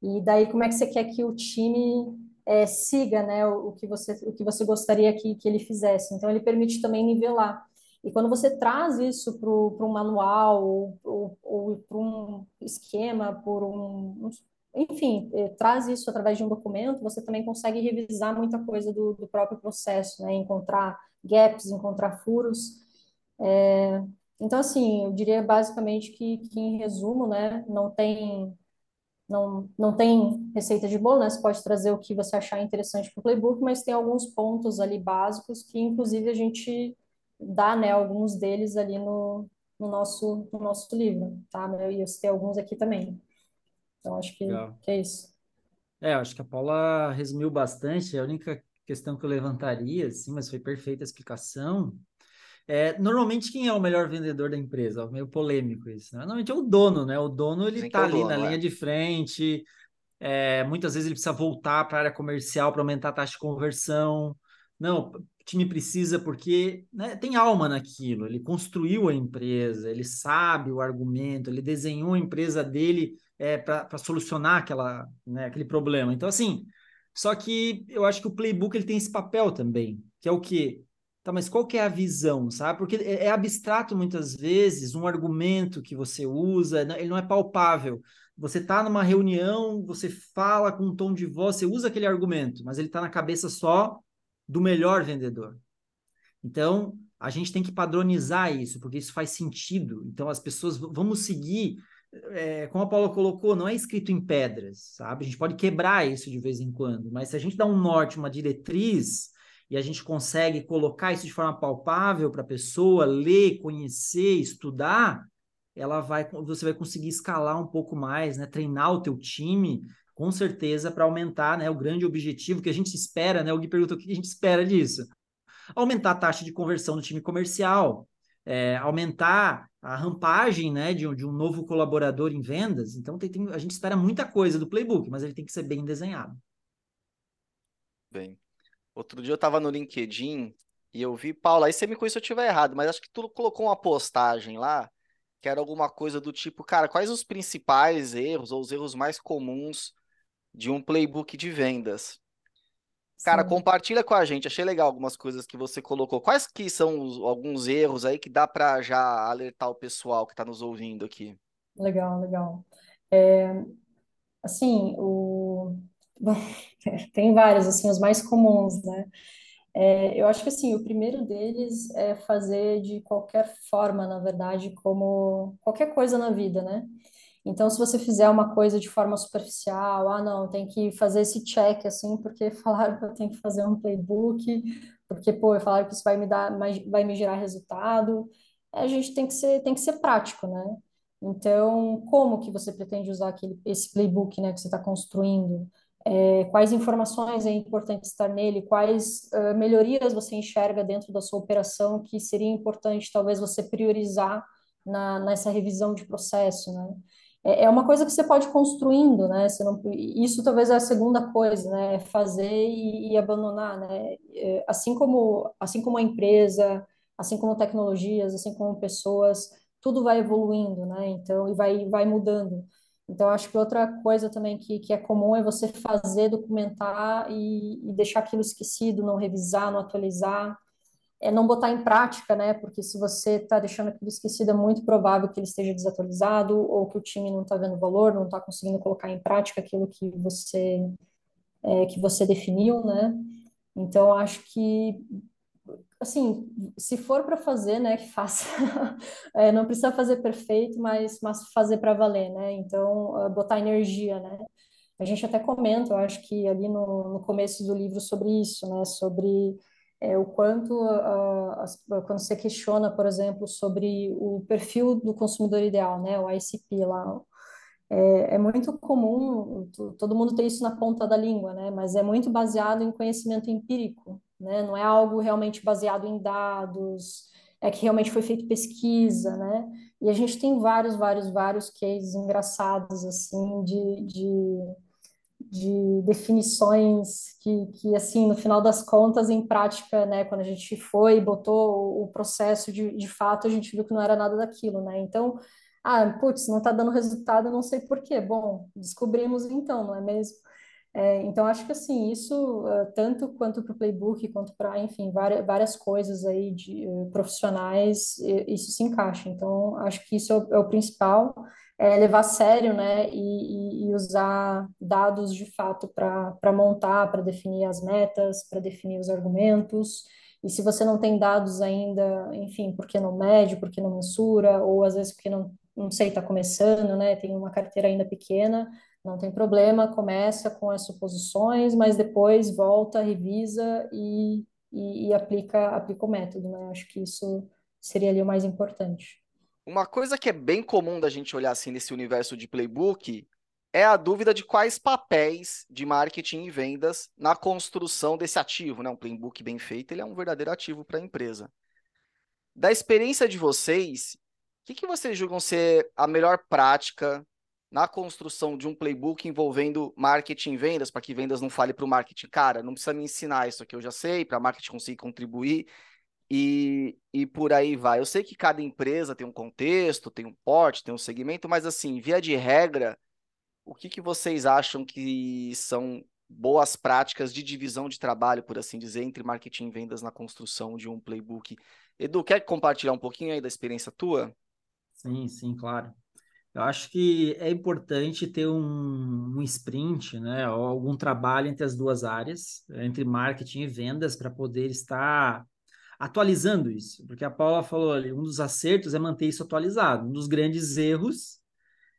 [SPEAKER 3] e daí como é que você quer que o time é, siga, né, o, o, que você, o que você gostaria que, que ele fizesse, então ele permite também nivelar, e quando você traz isso para um manual ou, ou, ou para um esquema, por um, enfim, eh, traz isso através de um documento, você também consegue revisar muita coisa do, do próprio processo, né? Encontrar gaps, encontrar furos. É, então, assim, eu diria basicamente que, que, em resumo, né, não tem, não, não tem receita de bolo, né? Você pode trazer o que você achar interessante para o playbook, mas tem alguns pontos ali básicos que, inclusive, a gente dá, né, alguns deles ali no, no, nosso, no nosso livro, tá? E eu citei alguns aqui também. Então, acho que, que é isso.
[SPEAKER 2] É, acho que a Paula resumiu bastante. A única questão que eu levantaria, assim, mas foi perfeita a explicação. É, normalmente, quem é o melhor vendedor da empresa? Meio polêmico isso. Né? Normalmente é o dono, né? O dono, ele está é ali dono, na é. linha de frente. É, muitas vezes ele precisa voltar para a área comercial para aumentar a taxa de conversão. Não, time precisa porque né, tem alma naquilo. Ele construiu a empresa, ele sabe o argumento, ele desenhou a empresa dele é, para solucionar aquela, né, aquele problema. Então, assim, só que eu acho que o playbook ele tem esse papel também, que é o quê? Tá, mas qual que é a visão, sabe? Porque é, é abstrato muitas vezes um argumento que você usa, ele não é palpável. Você está numa reunião, você fala com um tom de voz, você usa aquele argumento, mas ele está na cabeça só do melhor vendedor. Então, a gente tem que padronizar isso, porque isso faz sentido. Então, as pessoas vamos seguir é, como a Paula colocou, não é escrito em pedras, sabe? A gente pode quebrar isso de vez em quando, mas se a gente dá um norte, uma diretriz, e a gente consegue colocar isso de forma palpável para a pessoa ler, conhecer, estudar, ela vai, você vai conseguir escalar um pouco mais, né? Treinar o teu time, com certeza, para aumentar, né? O grande objetivo que a gente espera, né? O Gui perguntou o que a gente espera disso. Aumentar a taxa de conversão do time comercial, é, aumentar a rampagem né, de, de, um novo colaborador em vendas. Então, tem, tem, a gente espera muita coisa do playbook, mas ele tem que ser bem desenhado.
[SPEAKER 1] Bem, outro dia eu estava no LinkedIn e eu vi, Paulo, aí você me conhece se eu estiver errado, mas acho que tu colocou uma postagem lá que era alguma coisa do tipo, cara, quais os principais erros ou os erros mais comuns de um playbook de vendas? Cara, Sim. compartilha com a gente. Achei legal algumas coisas que você colocou. Quais que são os, alguns erros aí que dá para já alertar o pessoal que está nos ouvindo aqui?
[SPEAKER 3] Legal, legal. É, assim, o... (laughs) Tem vários, assim, os mais comuns, né? É, eu acho que assim, o primeiro deles é fazer de qualquer forma, na verdade, como qualquer coisa na vida, né? Então, se você fizer uma coisa de forma superficial, ah, não, tem que fazer esse check, assim, porque (laughs) falaram que eu tenho que fazer um playbook, porque, pô, falaram que isso vai me dar, vai me gerar resultado. A gente tem que ser, tem que ser prático, né? Então, como que você pretende usar aquele, esse playbook, né, que você está construindo? é, quais informações é importante estar nele, quais uh, melhorias você enxerga dentro da sua operação que seria importante talvez você priorizar na, nessa revisão de processo, né? É, é uma coisa que você pode ir construindo, né? Você não, isso talvez é a segunda coisa, né? É fazer e, e abandonar, né? É, assim como assim como a empresa, assim como tecnologias, assim como pessoas, tudo vai evoluindo, né? Então e vai vai mudando. Então, acho que outra coisa também que, que é comum é você fazer, documentar e, e deixar aquilo esquecido, não revisar, não atualizar, é não botar em prática, né? Porque se você está deixando aquilo esquecido, é muito provável que ele esteja desatualizado ou que o time não está vendo valor, não está conseguindo colocar em prática aquilo que você é, que você definiu, né? Então, acho que assim, se for para fazer, né, que faça. (laughs) é, não precisa fazer perfeito, mas, mas fazer para valer, né? Então, uh, botar energia, né? A gente até comenta, eu acho que ali no, no começo do livro sobre isso, né? Sobre é, o quanto, uh, as, quando você questiona, por exemplo, sobre o perfil do consumidor ideal, né? O ICP lá, é, é, muito comum, todo mundo tem isso na ponta da língua, né? Mas é muito baseado em conhecimento empírico, né? Não é algo realmente baseado em dados, é que realmente foi feito pesquisa, né? E a gente tem vários, vários, vários cases engraçados, assim, de, de, de definições que, que, assim, no final das contas, em prática, né? Quando a gente foi e botou o processo de, de fato, a gente viu que não era nada daquilo, né? Então, ah, putz, não está dando resultado, não sei por quê. Bom, descobrimos então, não é mesmo? É, então, acho que assim, isso, uh, tanto quanto para o playbook, quanto para, enfim, várias, várias coisas aí de uh, profissionais, isso se encaixa. Então, acho que isso é o, é o principal, é levar a sério, né, e, e usar dados de fato para montar, para definir as metas, para definir os argumentos. E se você não tem dados ainda, enfim, porque não mede, porque não mensura, ou às vezes porque não não sei, está começando, né? Tem uma carteira ainda pequena, não tem problema, começa com as suposições, mas depois volta, revisa e, e, e aplica, aplica o método, né? Acho que isso seria ali o mais importante.
[SPEAKER 1] Uma coisa que é bem comum da gente olhar assim nesse universo de playbook é a dúvida de quais papéis de marketing e vendas na construção desse ativo, né? Um playbook bem feito, ele é um verdadeiro ativo para a empresa. Da experiência de vocês, que, que vocês julgam ser a melhor prática na construção de um playbook envolvendo marketing e vendas, para que vendas não fale para o marketing, cara, não precisa me ensinar isso aqui, eu já sei, para marketing conseguir contribuir e, e por aí vai. Eu sei que cada empresa tem um contexto, tem um porte, tem um segmento, mas assim, via de regra, o que, que vocês acham que são boas práticas de divisão de trabalho, por assim dizer, entre marketing e vendas na construção de um playbook? Edu, quer compartilhar um pouquinho aí da experiência tua?
[SPEAKER 2] Sim, sim, claro. Eu acho que é importante ter um, um sprint, né, ou algum trabalho entre as duas áreas, entre marketing e vendas, para poder estar atualizando isso. Porque a Paula falou ali, um dos acertos é manter isso atualizado. Um dos grandes erros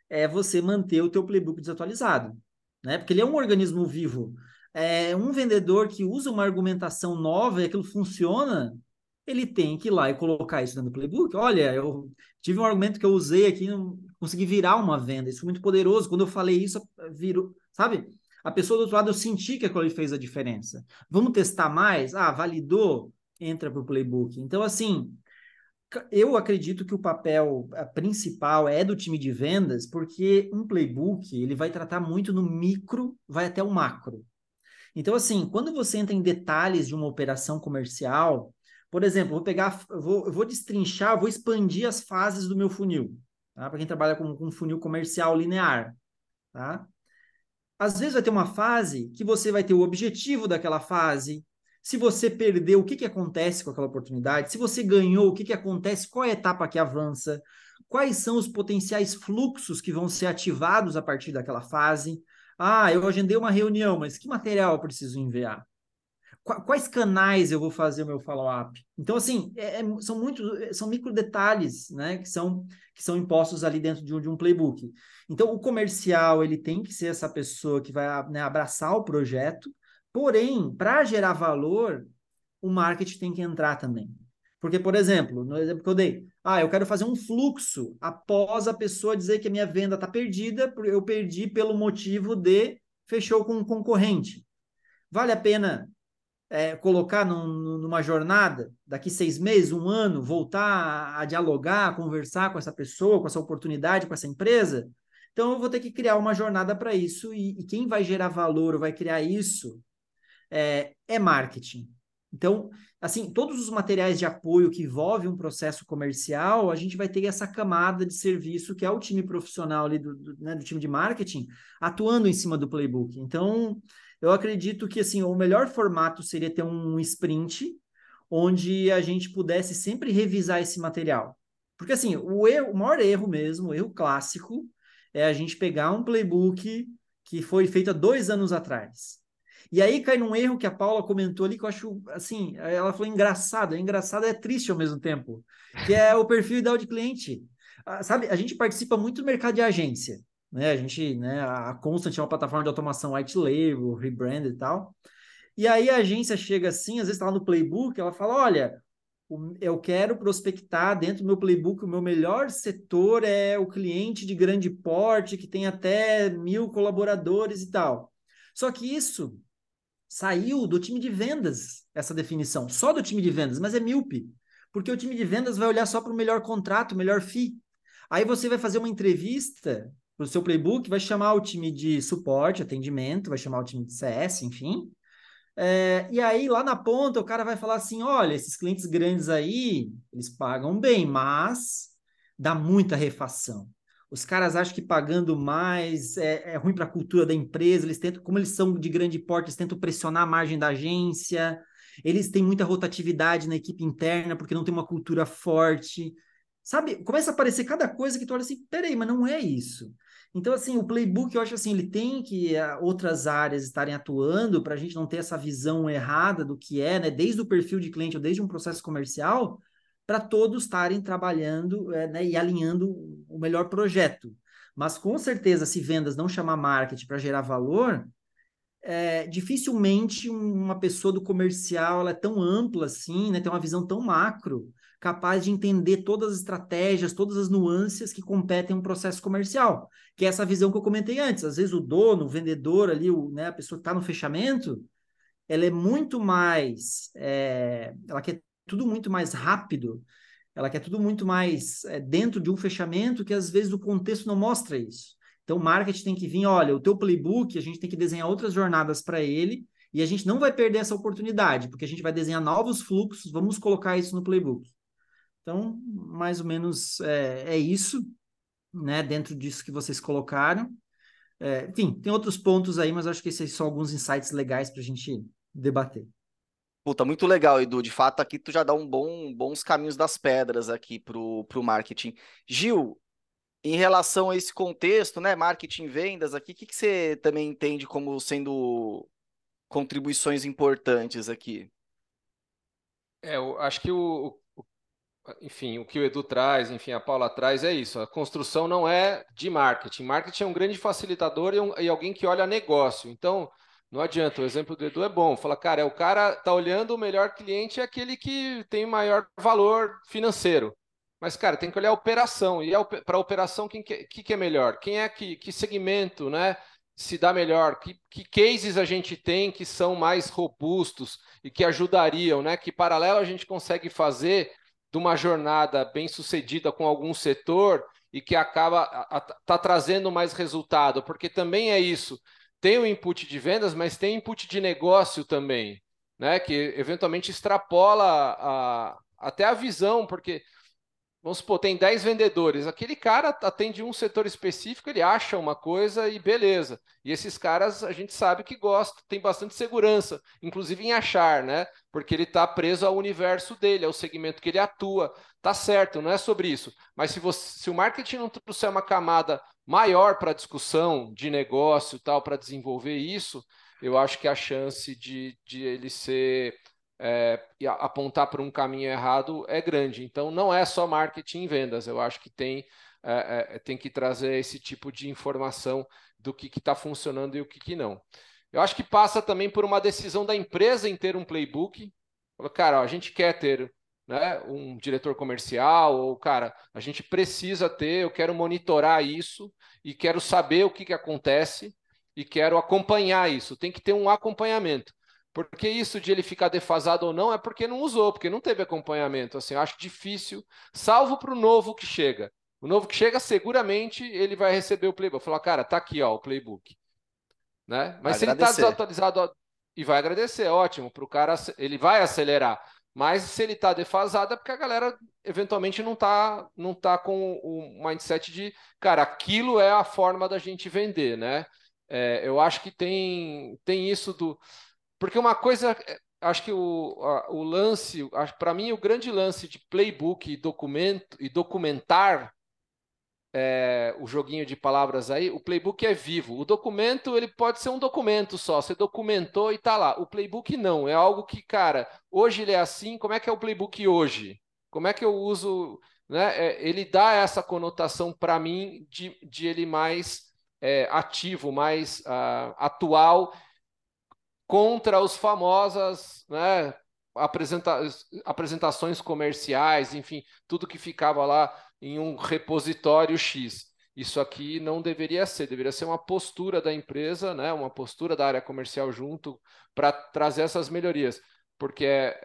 [SPEAKER 2] é você manter o teu playbook desatualizado, né? Porque ele é um organismo vivo. É um vendedor que usa uma argumentação nova e aquilo funciona, ele tem que ir lá e colocar isso no playbook. Olha, eu tive um argumento que eu usei aqui, consegui virar uma venda. Isso foi muito poderoso. Quando eu falei isso, virou, sabe? A pessoa do outro lado, eu senti que aquilo fez a diferença. Vamos testar mais? Ah, validou? Entra para o playbook. Então, assim, eu acredito que o papel principal é do time de vendas, porque um playbook ele vai tratar muito no micro, vai até o macro. Então, assim, quando você entra em detalhes de uma operação comercial, por exemplo, vou pegar, vou, vou destrinchar, vou expandir as fases do meu funil, tá? Para quem trabalha com, com funil comercial linear, tá? Às vezes vai ter uma fase que você vai ter o objetivo daquela fase, se você perdeu, o que, que acontece com aquela oportunidade? Se você ganhou, o que, que acontece? Qual é a etapa que avança? Quais são os potenciais fluxos que vão ser ativados a partir daquela fase? Ah, eu agendei uma reunião, mas que material eu preciso enviar? Quais canais eu vou fazer o meu follow-up? Então, assim, é, é, são muitos, são micro detalhes, né, que são, que são impostos ali dentro de um, de um playbook. Então, o comercial, ele tem que ser essa pessoa que vai né, abraçar o projeto, Porém, para gerar valor, o marketing tem que entrar também. Porque, por exemplo, no exemplo que eu dei, ah, eu quero fazer um fluxo após a pessoa dizer que a minha venda está perdida, eu perdi pelo motivo de fechou com um concorrente. Vale a pena é, colocar num, numa jornada, daqui seis meses, um ano, voltar a, a dialogar, a conversar com essa pessoa, com essa oportunidade, com essa empresa? Então, eu vou ter que criar uma jornada para isso, e, e quem vai gerar valor, vai criar isso, é, é marketing. Então, assim, todos os materiais de apoio que envolvem um processo comercial, a gente vai ter essa camada de serviço que é o time profissional ali do, do, né, do time de marketing atuando em cima do playbook. Então, eu acredito que assim, o melhor formato seria ter um sprint onde a gente pudesse sempre revisar esse material. Porque assim, o, erro, o maior erro mesmo, o erro clássico, é a gente pegar um playbook que foi feito há dois anos atrás e aí cai num erro que a Paula comentou ali, que eu acho, assim, ela falou engraçado, engraçado é triste ao mesmo tempo, que é o perfil ideal de cliente. Ah, sabe, a gente participa muito do mercado de agência, né? A gente, né, a Constant é uma plataforma de automação white label, rebrand e tal. E aí a agência chega assim, às vezes está lá no playbook, ela fala, olha, eu quero prospectar dentro do meu playbook, o meu melhor setor é o cliente de grande porte, que tem até mil colaboradores e tal. Só que isso Saiu do time de vendas essa definição, só do time de vendas, mas é míope, porque o time de vendas vai olhar só para o melhor contrato, melhor FII. Aí você vai fazer uma entrevista para o seu playbook, vai chamar o time de suporte, atendimento, vai chamar o time de CS, enfim. É, e aí, lá na ponta, o cara vai falar assim: olha, esses clientes grandes aí, eles pagam bem, mas dá muita refação. Os caras acham que pagando mais é, é ruim para a cultura da empresa. Eles tentam, como eles são de grande porte, eles tentam pressionar a margem da agência. Eles têm muita rotatividade na equipe interna porque não tem uma cultura forte. Sabe? Começa a aparecer cada coisa que tu olha assim, peraí, mas não é isso. Então, assim, o playbook, eu acho assim, ele tem que uh, outras áreas estarem atuando para a gente não ter essa visão errada do que é, né? Desde o perfil de cliente ou desde um processo comercial, para todos estarem trabalhando é, né, e alinhando o melhor projeto. Mas com certeza, se vendas não chamar marketing para gerar valor, é, dificilmente uma pessoa do comercial ela é tão ampla assim, né, tem uma visão tão macro, capaz de entender todas as estratégias, todas as nuances que competem um processo comercial, que é essa visão que eu comentei antes. Às vezes o dono, o vendedor ali, o, né, a pessoa que está no fechamento, ela é muito mais, é, ela quer tudo muito mais rápido, ela quer tudo muito mais é, dentro de um fechamento que às vezes o contexto não mostra isso. Então, o marketing tem que vir, olha, o teu playbook, a gente tem que desenhar outras jornadas para ele e a gente não vai perder essa oportunidade, porque a gente vai desenhar novos fluxos, vamos colocar isso no playbook. Então, mais ou menos é, é isso, né, dentro disso que vocês colocaram. É, enfim, tem outros pontos aí, mas acho que esses são alguns insights legais para a gente debater.
[SPEAKER 1] Puta, muito legal, Edu. De fato, aqui tu já dá um bom, bons caminhos das pedras aqui pro, pro marketing. Gil, em relação a esse contexto, né, marketing, vendas aqui, o que, que você também entende como sendo contribuições importantes aqui?
[SPEAKER 4] É, eu acho que o, o, enfim, o que o Edu traz, enfim, a Paula traz é isso. A construção não é de marketing. Marketing é um grande facilitador e, um, e alguém que olha negócio. Então, não adianta, o exemplo do Edu é bom. Fala, cara, é o cara tá olhando o melhor cliente é aquele que tem maior valor financeiro. Mas, cara, tem que olhar a operação. E para a operação, quem que, que, é melhor? Quem é que, que segmento né, se dá melhor? Que, que cases a gente tem que são mais robustos e que ajudariam, né? Que paralelo a gente consegue fazer de uma jornada bem sucedida com algum setor e que acaba tá trazendo mais resultado, porque também é isso. Tem o input de vendas, mas tem input de negócio também, né? Que eventualmente extrapola a, até a visão, porque Vamos supor, tem 10 vendedores. Aquele cara atende um setor específico, ele acha uma coisa e beleza. E esses caras a gente sabe que gosta, tem bastante segurança, inclusive em achar, né? Porque ele está preso ao universo dele, ao segmento que ele atua. Tá certo, não é sobre isso. Mas se, você, se o marketing não trouxer uma camada maior para discussão de negócio tal, para desenvolver isso, eu acho que a chance de, de ele ser é, apontar para um caminho errado é grande. Então, não é só marketing e vendas. Eu acho que tem, é, é, tem que trazer esse tipo de informação do que está funcionando e o que, que não. Eu acho que passa também por uma decisão da empresa em ter um playbook. Cara, ó, a gente quer ter né, um diretor comercial, ou, cara, a gente precisa ter, eu quero monitorar isso e quero saber o que, que acontece e quero acompanhar isso. Tem que ter um acompanhamento. Porque isso de ele ficar defasado ou não é porque não usou, porque não teve acompanhamento. Assim, eu acho difícil, salvo para o novo que chega. O novo que chega, seguramente ele vai receber o playbook. Falar, cara, tá aqui ó, o playbook. Né? Mas vai se agradecer. ele está desatualizado ó, e vai agradecer, ótimo, para o cara, ele vai acelerar. Mas se ele está defasado é porque a galera eventualmente não está não tá com o mindset de, cara, aquilo é a forma da gente vender, né? É, eu acho que tem, tem isso do porque uma coisa, é, acho que o, a, o lance, para mim, o grande lance de playbook e documento e documentar é, o joguinho de palavras aí, o playbook é vivo. O documento, ele pode ser um documento só, você documentou e tá lá. O playbook não, é algo que, cara, hoje ele é assim, como é que é o playbook hoje? Como é que eu uso, né? É, ele dá essa conotação para mim de, de ele mais é, ativo, mais uh, atual contra os famosas né, apresenta apresentações comerciais, enfim, tudo que ficava lá em um repositório X. Isso aqui não deveria ser, deveria ser uma postura da empresa, né, uma postura da área comercial junto para trazer essas melhorias, porque é,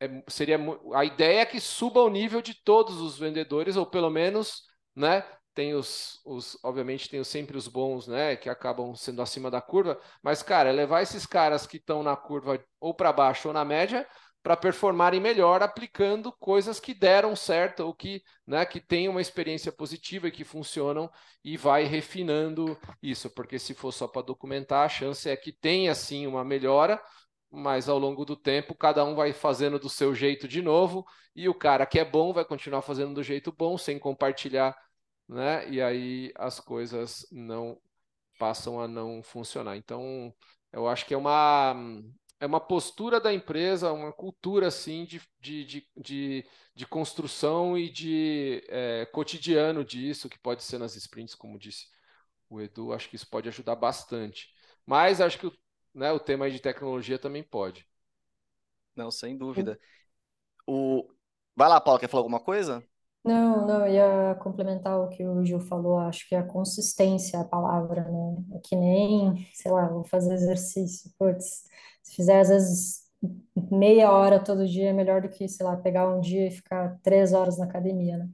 [SPEAKER 4] é, é, seria a ideia é que suba o nível de todos os vendedores, ou pelo menos né, tem os, os, obviamente tem sempre os bons, né, que acabam sendo acima da curva, mas cara, levar esses caras que estão na curva ou para baixo ou na média para performarem melhor aplicando coisas que deram certo ou que, né, que tem uma experiência positiva e que funcionam e vai refinando isso, porque se for só para documentar, a chance é que tenha sim uma melhora, mas ao longo do tempo cada um vai fazendo do seu jeito de novo e o cara que é bom vai continuar fazendo do jeito bom sem compartilhar né? E aí as coisas não passam a não funcionar. Então, eu acho que é uma é uma postura da empresa, uma cultura assim de, de, de, de, de construção e de é, cotidiano disso, que pode ser nas sprints, como disse o Edu, acho que isso pode ajudar bastante. Mas acho que o, né, o tema de tecnologia também pode.
[SPEAKER 1] Não, sem dúvida. O... Vai lá, Paulo, quer falar alguma coisa?
[SPEAKER 3] Não, não, eu ia complementar o que o Gil falou, acho que a consistência é a palavra, né? É que nem, sei lá, vou fazer exercício, putz, se fizer às vezes meia hora todo dia é melhor do que, sei lá, pegar um dia e ficar três horas na academia, né?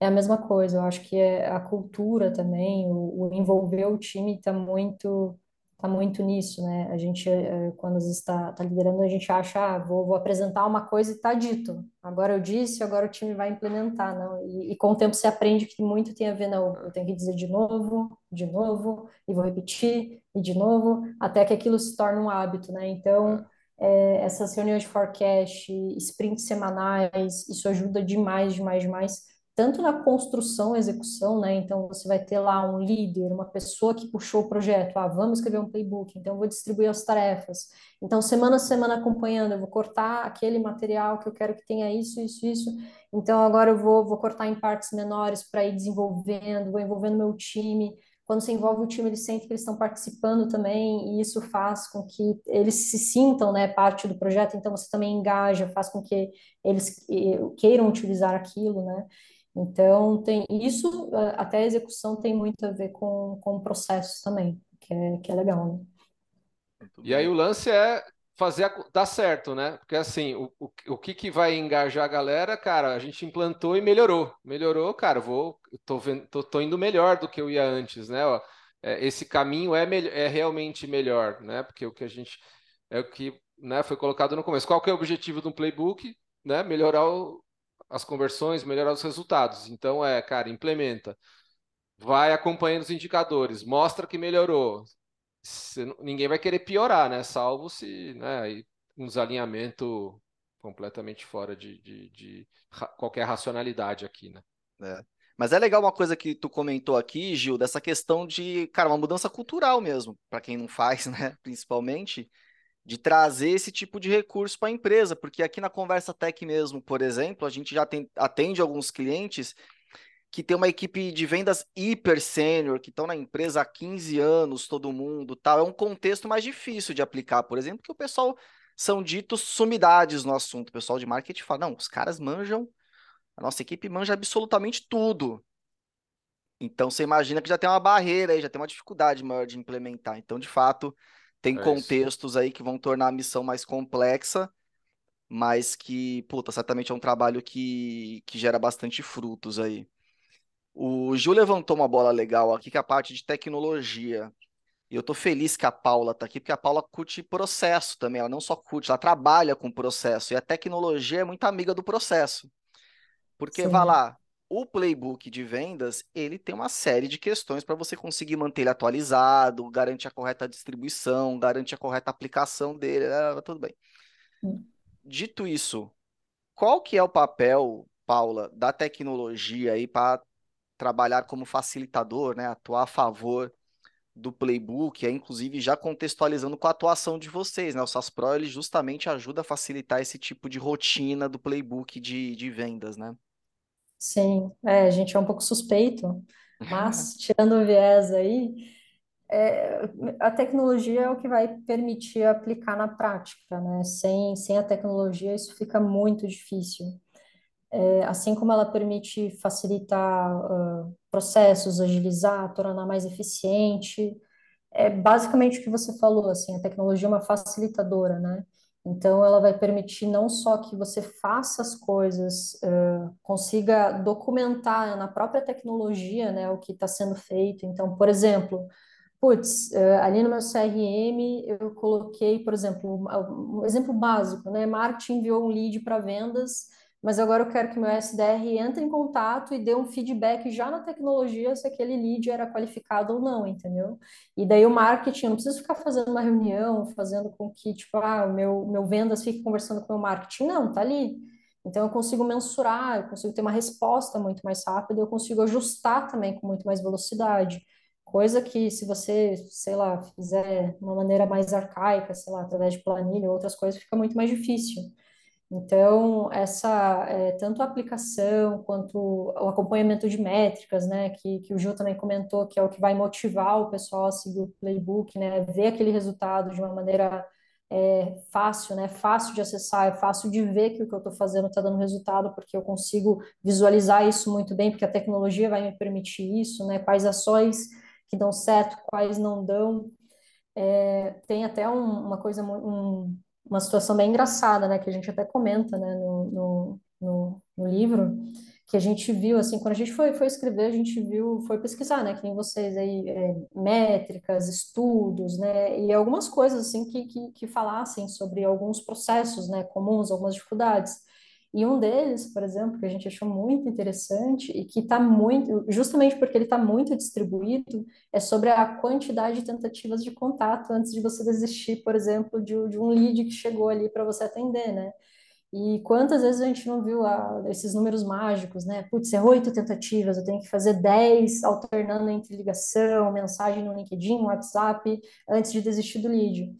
[SPEAKER 3] É a mesma coisa, eu acho que é a cultura também, o, o envolver o time está muito tá muito nisso, né? A gente, eh, quando está tá liderando, a gente acha, ah, vou, vou apresentar uma coisa e está dito. Agora eu disse, agora o time vai implementar, não? E, e, com o tempo você aprende que muito tem a ver, não, eu tenho que dizer de novo, de novo, e vou repetir, e de novo, até que aquilo se torne um hábito, né? Então, é, essas reuniões de forecast, sprints semanais, isso ajuda demais, demais, demais tanto na construção e execução, né? Então você vai ter lá um líder, uma pessoa que puxou o projeto, ah, vamos escrever um playbook, então eu vou distribuir as tarefas. Então semana a semana acompanhando, eu vou cortar aquele material que eu quero que tenha isso, isso, isso. Então agora eu vou, vou cortar em partes menores para ir desenvolvendo, vou envolvendo meu time. Quando você envolve o time, eles sentem que eles estão participando também, e isso faz com que eles se sintam, né, parte do projeto. Então você também engaja, faz com que eles queiram utilizar aquilo, né? Então, tem isso, até a execução tem muito a ver com, com o processo também, que é, que é legal, né?
[SPEAKER 4] E aí o lance é fazer a, dar certo, né? Porque assim, o, o, o que, que vai engajar a galera, cara, a gente implantou e melhorou. Melhorou, cara, vou, tô, vendo, tô, tô indo melhor do que eu ia antes, né? Ó, é, esse caminho é, é realmente melhor, né? Porque o que a gente é o que né, foi colocado no começo. Qual que é o objetivo de um playbook? Né? Melhorar o, as conversões, melhorar os resultados. Então é, cara, implementa. Vai acompanhando os indicadores, mostra que melhorou. Ninguém vai querer piorar, né? Salvo se né, um desalinhamento completamente fora de, de, de qualquer racionalidade aqui, né?
[SPEAKER 1] É. Mas é legal uma coisa que tu comentou aqui, Gil, dessa questão de, cara, uma mudança cultural mesmo, para quem não faz, (laughs) né, principalmente, de trazer esse tipo de recurso para a empresa, porque aqui na Conversa Tech mesmo, por exemplo, a gente já tem, atende alguns clientes que tem uma equipe de vendas hiper sênior, que estão na empresa há 15 anos, todo mundo, tal. É um contexto mais difícil de aplicar, por exemplo, que o pessoal são ditos sumidades no assunto. O pessoal de marketing fala: "Não, os caras manjam, a nossa equipe manja absolutamente tudo". Então você imagina que já tem uma barreira aí, já tem uma dificuldade maior de implementar. Então, de fato, tem é contextos isso. aí que vão tornar a missão mais complexa, mas que, puta, certamente é um trabalho que, que gera bastante frutos aí. O Gil levantou uma bola legal aqui, que é a parte de tecnologia. E eu tô feliz que a Paula tá aqui, porque a Paula curte processo também. Ela não só curte, ela trabalha com processo. E a tecnologia é muito amiga do processo. Porque, Sim. vai lá, o playbook de vendas, ele tem uma série de questões para você conseguir manter ele atualizado, garantir a correta distribuição, garantir a correta aplicação dele, é, tudo bem. Dito isso, qual que é o papel, Paula, da tecnologia aí para trabalhar como facilitador, né, atuar a favor do playbook, é inclusive já contextualizando com a atuação de vocês, né? O SaaS Pro ele justamente ajuda a facilitar esse tipo de rotina do playbook de, de vendas, né?
[SPEAKER 3] Sim, é, a gente é um pouco suspeito, (laughs) mas tirando o viés aí, é, a tecnologia é o que vai permitir aplicar na prática, né? Sem, sem a tecnologia isso fica muito difícil. É, assim como ela permite facilitar uh, processos, agilizar, tornar mais eficiente, é basicamente o que você falou, assim, a tecnologia é uma facilitadora, né? Então, ela vai permitir não só que você faça as coisas, uh, consiga documentar na própria tecnologia, né, o que está sendo feito. Então, por exemplo, putz, uh, ali no meu CRM eu coloquei, por exemplo, um, um exemplo básico, né, marketing enviou um lead para vendas mas agora eu quero que meu SDR entre em contato e dê um feedback já na tecnologia se aquele lead era qualificado ou não, entendeu? E daí o marketing, eu não preciso ficar fazendo uma reunião, fazendo com que, tipo, ah, meu, meu vendas fique conversando com o meu marketing. Não, tá ali. Então eu consigo mensurar, eu consigo ter uma resposta muito mais rápida, eu consigo ajustar também com muito mais velocidade. Coisa que se você, sei lá, fizer de uma maneira mais arcaica, sei lá, através de planilha ou outras coisas, fica muito mais difícil. Então, essa, é, tanto a aplicação quanto o acompanhamento de métricas, né, que, que o Gil também comentou, que é o que vai motivar o pessoal a seguir o playbook, né, ver aquele resultado de uma maneira é, fácil, né, fácil de acessar, é fácil de ver que o que eu estou fazendo está dando resultado, porque eu consigo visualizar isso muito bem, porque a tecnologia vai me permitir isso, né, quais ações que dão certo, quais não dão. É, tem até um, uma coisa, um, uma situação bem engraçada, né, que a gente até comenta, né, no, no, no, no, livro, que a gente viu, assim, quando a gente foi, foi escrever, a gente viu, foi pesquisar, né, que nem vocês aí, é, métricas, estudos, né, e algumas coisas, assim, que, que, que falassem sobre alguns processos, né, comuns, algumas dificuldades. E um deles, por exemplo, que a gente achou muito interessante e que está muito, justamente porque ele está muito distribuído, é sobre a quantidade de tentativas de contato antes de você desistir, por exemplo, de, de um lead que chegou ali para você atender, né? E quantas vezes a gente não viu esses números mágicos, né? Putz, é oito tentativas, eu tenho que fazer dez alternando entre ligação, mensagem no LinkedIn, WhatsApp, antes de desistir do lead.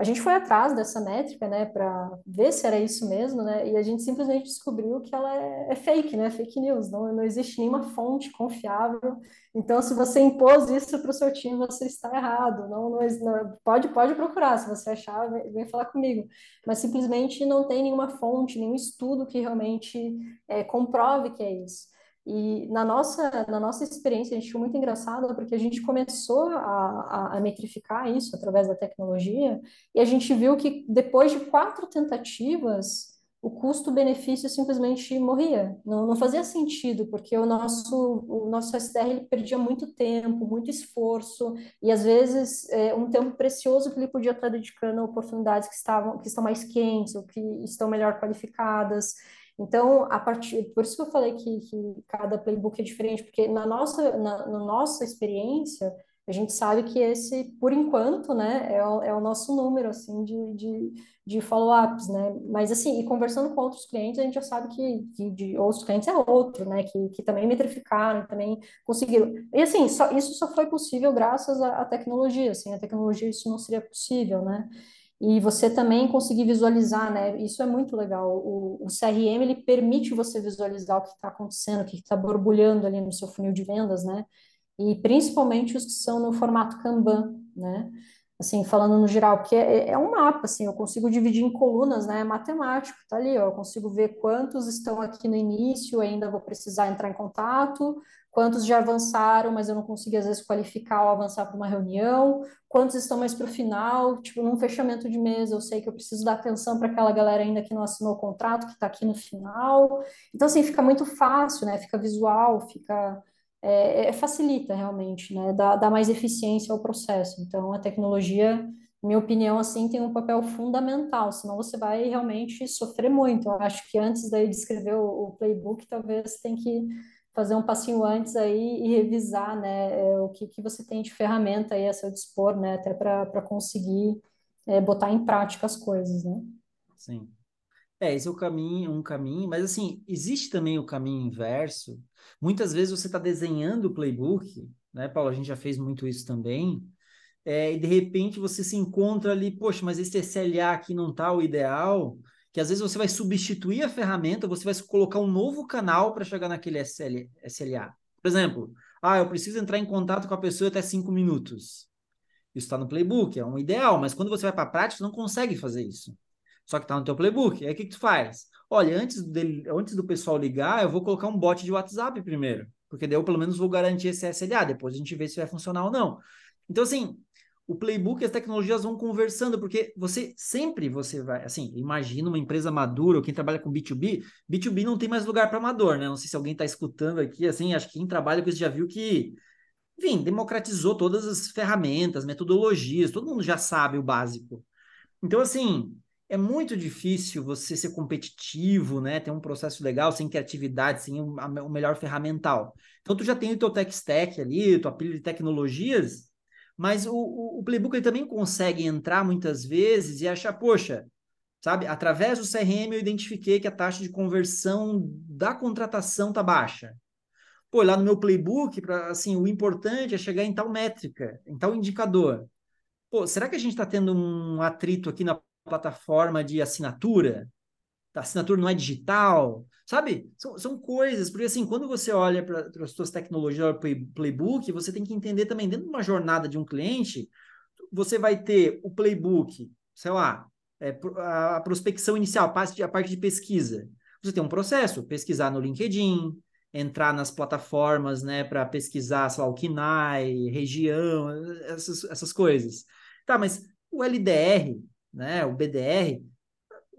[SPEAKER 3] A gente foi atrás dessa métrica, né, para ver se era isso mesmo, né, e a gente simplesmente descobriu que ela é, é fake, né, fake news, não, não existe nenhuma fonte confiável. Então, se você impôs isso para o seu time, você está errado. Não, não, não, pode, pode procurar, se você achar, vem, vem, falar comigo. Mas simplesmente não tem nenhuma fonte, nenhum estudo que realmente é, comprove que é isso. E na nossa, na nossa experiência, a gente foi muito engraçado porque a gente começou a, a, a, metrificar isso através da tecnologia e a gente viu que depois de quatro tentativas, o custo-benefício simplesmente morria. Não, não fazia sentido, porque o nosso, o nosso SDR ele perdia muito tempo, muito esforço e às vezes é, um tempo precioso que ele podia estar dedicando a oportunidades que, estavam, que estão mais quentes ou que estão melhor qualificadas. Então, a partir, por isso que eu falei que, que cada playbook é diferente, porque na nossa, na, na nossa experiência, a gente sabe que esse, por enquanto, né, é o, é o nosso número, assim, de, de, de follow-ups, né, mas, assim, e conversando com outros clientes, a gente já sabe que, que de outros clientes é outro, né, que, que também metrificaram, também conseguiram, e, assim, só, isso só foi possível graças à, à tecnologia, assim, a tecnologia isso não seria possível, né, e você também conseguir visualizar, né? Isso é muito legal. O, o CRM ele permite você visualizar o que está acontecendo, o que está borbulhando ali no seu funil de vendas, né? E principalmente os que são no formato Kanban, né? Assim, falando no geral, porque é, é um mapa, assim, eu consigo dividir em colunas, né? É matemático, tá ali, ó, eu consigo ver quantos estão aqui no início, ainda vou precisar entrar em contato, quantos já avançaram, mas eu não consegui às vezes qualificar ou avançar para uma reunião, quantos estão mais para o final, tipo, num fechamento de mês, eu sei que eu preciso dar atenção para aquela galera ainda que não assinou o contrato, que está aqui no final. Então, assim, fica muito fácil, né? Fica visual, fica. É, é, facilita realmente, né? Dá, dá mais eficiência ao processo. Então, a tecnologia minha opinião, assim, tem um papel fundamental, senão você vai realmente sofrer muito. Eu acho que antes daí de escrever o, o playbook, talvez tem que fazer um passinho antes aí e revisar, né, é, o que, que você tem de ferramenta aí a seu dispor, né, até para conseguir é, botar em prática as coisas, né?
[SPEAKER 2] Sim. É, esse é o caminho, um caminho, mas assim, existe também o caminho inverso. Muitas vezes você está desenhando o playbook, né, Paulo? A gente já fez muito isso também, é, e de repente você se encontra ali, poxa, mas esse SLA aqui não está o ideal, que às vezes você vai substituir a ferramenta, você vai colocar um novo canal para chegar naquele SL, SLA. Por exemplo, ah, eu preciso entrar em contato com a pessoa até cinco minutos. Isso está no playbook, é um ideal, mas quando você vai para a prática, não consegue fazer isso. Só que está no teu playbook. Aí o que, que tu faz? Olha, antes, dele, antes do pessoal ligar, eu vou colocar um bot de WhatsApp primeiro, porque daí eu pelo menos vou garantir esse SLA, depois a gente vê se vai funcionar ou não. Então, assim, o playbook e as tecnologias vão conversando, porque você sempre você vai, assim, imagina uma empresa madura, ou quem trabalha com B2B, B2B não tem mais lugar para amador, né? Não sei se alguém está escutando aqui, assim, acho que quem trabalha com isso já viu que, enfim, democratizou todas as ferramentas, metodologias, todo mundo já sabe o básico. Então, assim, é muito difícil você ser competitivo, né? Ter um processo legal, sem criatividade, sem o, melhor ferramental. Então, tu já tem o teu tech stack ali, tua pilha de tecnologias, mas o, o, o playbook ele também consegue entrar muitas vezes e achar, poxa, sabe, através do CRM eu identifiquei que a taxa de conversão da contratação tá baixa. Pô, lá no meu playbook, pra, assim, o importante é chegar em tal métrica, em tal indicador. Pô, será que a gente está tendo um atrito aqui na plataforma de assinatura? A assinatura não é digital? Sabe? São, são coisas, porque assim, quando você olha para as suas tecnologias, play, playbook, você tem que entender também, dentro de uma jornada de um cliente, você vai ter o playbook, sei lá, é, a prospecção inicial, a parte de pesquisa. Você tem um processo, pesquisar no LinkedIn, entrar nas plataformas, né, para pesquisar, sei lá, o KINAI, região, essas, essas coisas. Tá, mas o LDR, né, o BDR,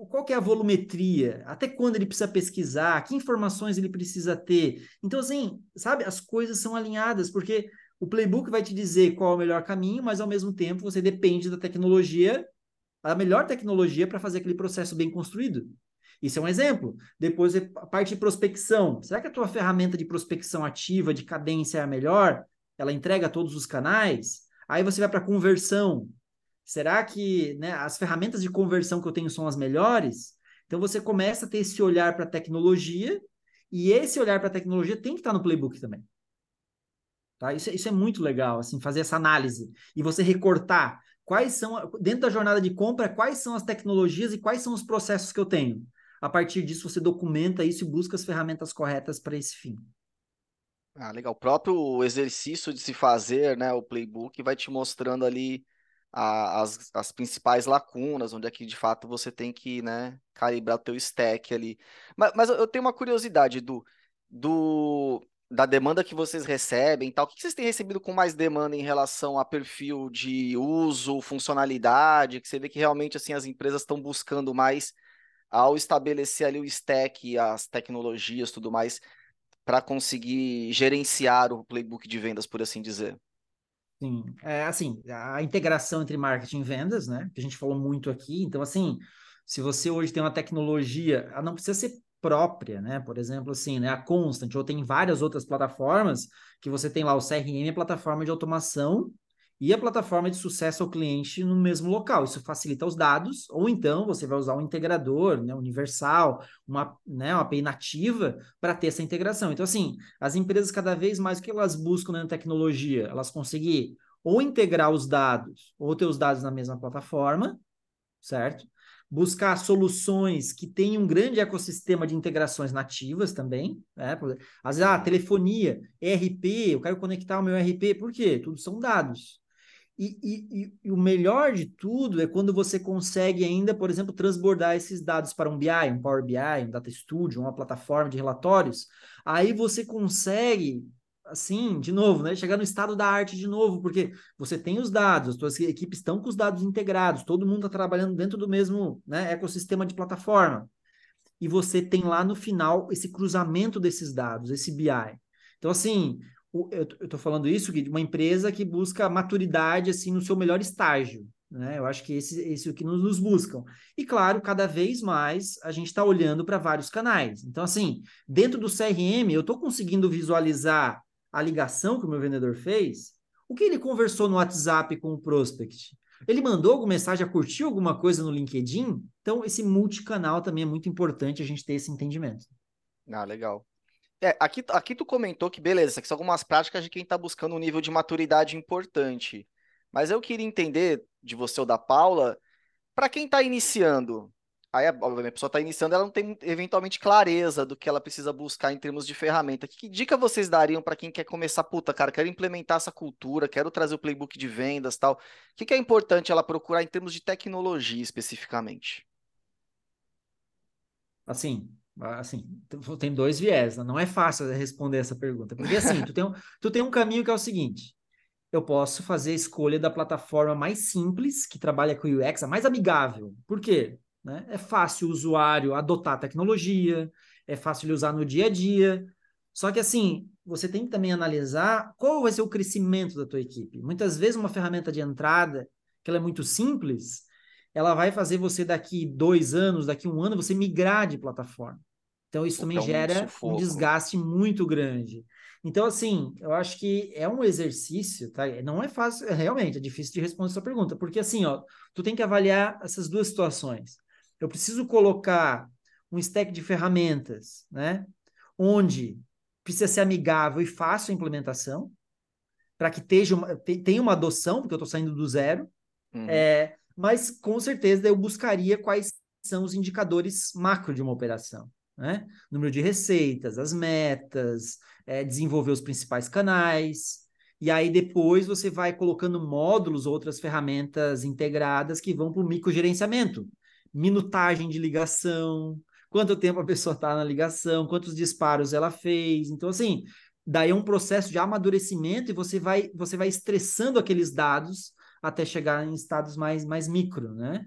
[SPEAKER 2] qual que é a volumetria, até quando ele precisa pesquisar, que informações ele precisa ter. Então, assim, sabe, as coisas são alinhadas, porque o playbook vai te dizer qual é o melhor caminho, mas ao mesmo tempo você depende da tecnologia, a melhor tecnologia para fazer aquele processo bem construído. Isso é um exemplo. Depois, a parte de prospecção. Será que a tua ferramenta de prospecção ativa, de cadência é a melhor? Ela entrega todos os canais? Aí você vai para conversão. Será que né, as ferramentas de conversão que eu tenho são as melhores? Então você começa a ter esse olhar para a tecnologia, e esse olhar para a tecnologia tem que estar no playbook também. Tá? Isso, isso é muito legal, assim, fazer essa análise e você recortar quais são, dentro da jornada de compra, quais são as tecnologias e quais são os processos que eu tenho. A partir disso, você documenta isso e busca as ferramentas corretas para esse fim.
[SPEAKER 1] Ah, legal. O próprio exercício de se fazer, né, o playbook, vai te mostrando ali a, as, as principais lacunas, onde é que de fato você tem que né, calibrar o teu stack ali. Mas, mas eu tenho uma curiosidade, Edu. do da demanda que vocês recebem e tal, o que vocês têm recebido com mais demanda em relação a perfil de uso, funcionalidade, que você vê que realmente assim as empresas estão buscando mais ao estabelecer ali o stack, as tecnologias, tudo mais, para conseguir gerenciar o playbook de vendas, por assim dizer.
[SPEAKER 2] Sim, é assim, a integração entre marketing e vendas, né? Que a gente falou muito aqui. Então, assim, se você hoje tem uma tecnologia, ela não precisa ser própria, né? Por exemplo, assim, né? A Constant, ou tem várias outras plataformas que você tem lá o CRM, a plataforma de automação e a plataforma de sucesso ao cliente no mesmo local. Isso facilita os dados, ou então você vai usar um integrador, né, universal, uma, né, uma API nativa para ter essa integração. Então, assim, as empresas cada vez mais o que elas buscam na tecnologia? Elas conseguir ou integrar os dados, ou ter os dados na mesma plataforma, certo? buscar soluções que tenham um grande ecossistema de integrações nativas também, né? Às vezes, ah, telefonia, ERP, eu quero conectar o meu ERP, por quê? Tudo são dados. E, e, e, o melhor de tudo é quando você consegue ainda, por exemplo, transbordar esses dados para um BI, um Power BI, um Data Studio, uma plataforma de relatórios. Aí você consegue assim, de novo, né? Chegar no estado da arte de novo, porque você tem os dados, as suas equipes estão com os dados integrados, todo mundo está trabalhando dentro do mesmo né, ecossistema de plataforma. E você tem lá no final esse cruzamento desses dados, esse BI. Então, assim, eu estou falando isso de uma empresa que busca maturidade assim no seu melhor estágio. Né? Eu acho que esse, esse é o que nos, nos buscam. E claro, cada vez mais a gente está olhando para vários canais. Então, assim, dentro do CRM, eu estou conseguindo visualizar a ligação que o meu vendedor fez, o que ele conversou no WhatsApp com o prospect? Ele mandou alguma mensagem, curtiu alguma coisa no LinkedIn? Então, esse multicanal também é muito importante a gente ter esse entendimento.
[SPEAKER 1] Ah, legal. É, aqui, aqui tu comentou que, beleza, aqui são algumas práticas de quem está buscando um nível de maturidade importante. Mas eu queria entender de você ou da Paula, para quem está iniciando, Aí, obviamente, a pessoa está iniciando, ela não tem eventualmente clareza do que ela precisa buscar em termos de ferramenta. Que dica vocês dariam para quem quer começar? Puta, cara, quero implementar essa cultura, quero trazer o playbook de vendas tal. O que, que é importante ela procurar em termos de tecnologia especificamente?
[SPEAKER 2] Assim, assim, tem dois viés, né? não é fácil responder essa pergunta. Porque assim, tu tem, um, tu tem um caminho que é o seguinte: eu posso fazer a escolha da plataforma mais simples, que trabalha com UX, a mais amigável. Por quê? Né? É fácil o usuário adotar a tecnologia, é fácil ele usar no dia a dia. Só que assim, você tem que também analisar qual vai ser o crescimento da tua equipe. Muitas vezes uma ferramenta de entrada, que ela é muito simples, ela vai fazer você daqui dois anos, daqui um ano, você migrar de plataforma. Então isso também gera um desgaste muito grande. Então, assim, eu acho que é um exercício, tá? Não é fácil, realmente, é difícil de responder essa pergunta, porque assim, ó, tu tem que avaliar essas duas situações eu preciso colocar um stack de ferramentas, né? Onde precisa ser amigável e fácil a implementação, para que tenha uma, tenha uma adoção, porque eu estou saindo do zero. Uhum. É, mas com certeza eu buscaria quais são os indicadores macro de uma operação. Né? Número de receitas, as metas, é, desenvolver os principais canais. E aí depois você vai colocando módulos, outras ferramentas integradas que vão para o microgerenciamento minutagem de ligação, quanto tempo a pessoa está na ligação, quantos disparos ela fez. Então, assim, daí é um processo de amadurecimento e você vai, você vai estressando aqueles dados até chegar em estados mais, mais micro, né?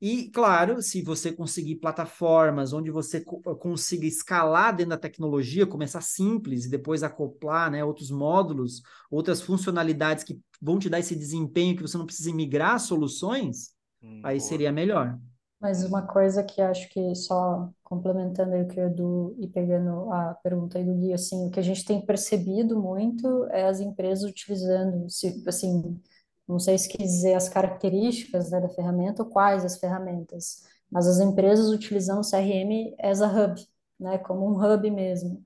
[SPEAKER 2] E, claro, se você conseguir plataformas onde você co consiga escalar dentro da tecnologia, começar simples e depois acoplar né, outros módulos, outras funcionalidades que vão te dar esse desempenho que você não precisa migrar soluções, hum, aí boa. seria melhor.
[SPEAKER 3] Mas uma coisa que acho que só complementando aí o que o Edu e pegando a pergunta aí do Gui, assim, o que a gente tem percebido muito é as empresas utilizando, assim, não sei se quer dizer as características, né, da ferramenta ou quais as ferramentas, mas as empresas utilizando o CRM as a hub, né, como um hub mesmo.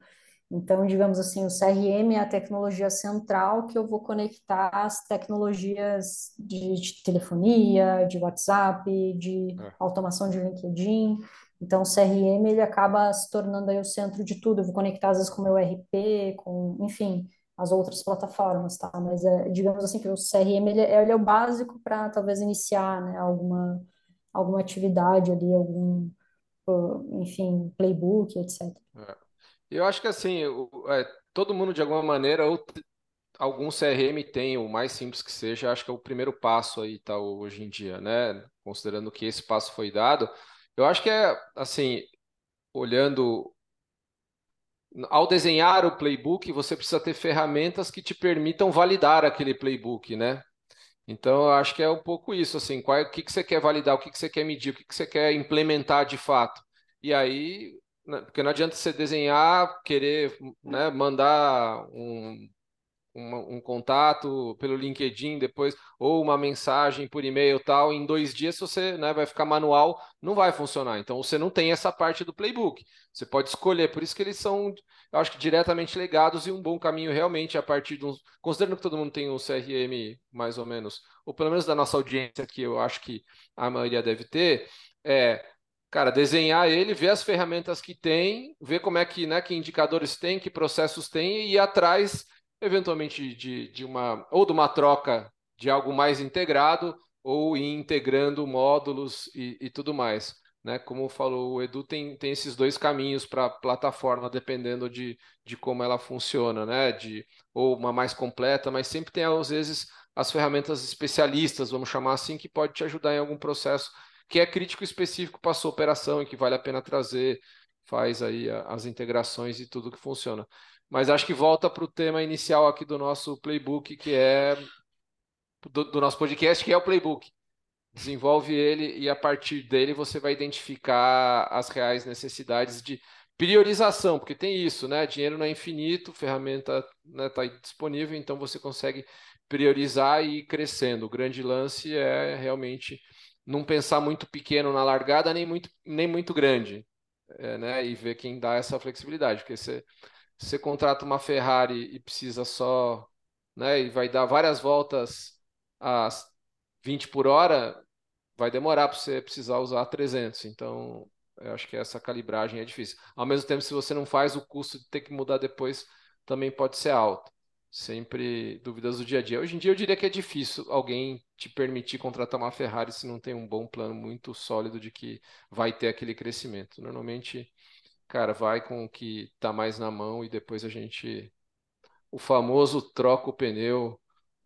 [SPEAKER 3] Então, digamos assim, o CRM é a tecnologia central que eu vou conectar as tecnologias de, de telefonia, de WhatsApp, de é. automação de LinkedIn. Então, o CRM ele acaba se tornando aí o centro de tudo. Eu vou conectar às vezes com o meu RP, com, enfim, as outras plataformas, tá? Mas é, digamos assim que o CRM ele, é, ele é o básico para talvez iniciar, né, alguma alguma atividade ali, algum, enfim, playbook, etc.
[SPEAKER 4] É. Eu acho que assim, o, é, todo mundo de alguma maneira, ou algum CRM tem, o mais simples que seja, acho que é o primeiro passo aí, tá, hoje em dia, né? Considerando que esse passo foi dado. Eu acho que é, assim, olhando. Ao desenhar o playbook, você precisa ter ferramentas que te permitam validar aquele playbook, né? Então, eu acho que é um pouco isso, assim, qual, é, o que, que você quer validar, o que, que você quer medir, o que, que você quer implementar de fato. E aí, né, porque não adianta você desenhar, querer né, mandar um um, contato pelo LinkedIn depois, ou uma mensagem por e-mail tal, em dois dias você né, vai ficar manual, não vai funcionar. Então você não tem essa parte do playbook. Você pode escolher, por isso que eles são, eu acho que diretamente legados e um bom caminho realmente a partir de um. Considerando que todo mundo tem um CRM mais ou menos, ou pelo menos da nossa audiência, que eu acho que a maioria deve ter, é cara, desenhar ele, ver as ferramentas que tem, ver como é que, né, que indicadores tem, que processos tem e ir atrás eventualmente de, de uma ou de uma troca de algo mais integrado ou integrando módulos e, e tudo mais. Né? Como falou o Edu, tem, tem esses dois caminhos para a plataforma, dependendo de, de como ela funciona, né? De, ou uma mais completa, mas sempre tem, às vezes, as ferramentas especialistas, vamos chamar assim, que pode te ajudar em algum processo que é crítico específico para a sua operação e que vale a pena trazer, faz aí as integrações e tudo que funciona. Mas acho que volta para o tema inicial aqui do nosso playbook, que é do, do nosso podcast, que é o playbook. Desenvolve ele e a partir dele você vai identificar as reais necessidades de priorização, porque tem isso, né? Dinheiro não é infinito, ferramenta está né, tá disponível, então você consegue priorizar e ir crescendo. O grande lance é realmente não pensar muito pequeno na largada, nem muito, nem muito grande, é, né? E ver quem dá essa flexibilidade, porque você você contrata uma Ferrari e precisa só, né, e vai dar várias voltas a 20 por hora, vai demorar para você precisar usar 300. Então, eu acho que essa calibragem é difícil. Ao mesmo tempo, se você não faz, o custo de ter que mudar depois também pode ser alto. Sempre dúvidas do dia a dia. Hoje em dia, eu diria que é difícil alguém te permitir contratar uma Ferrari se não tem um bom plano muito sólido de que vai ter aquele crescimento. Normalmente, cara, vai com o que tá mais na mão e depois a gente. O famoso troca o pneu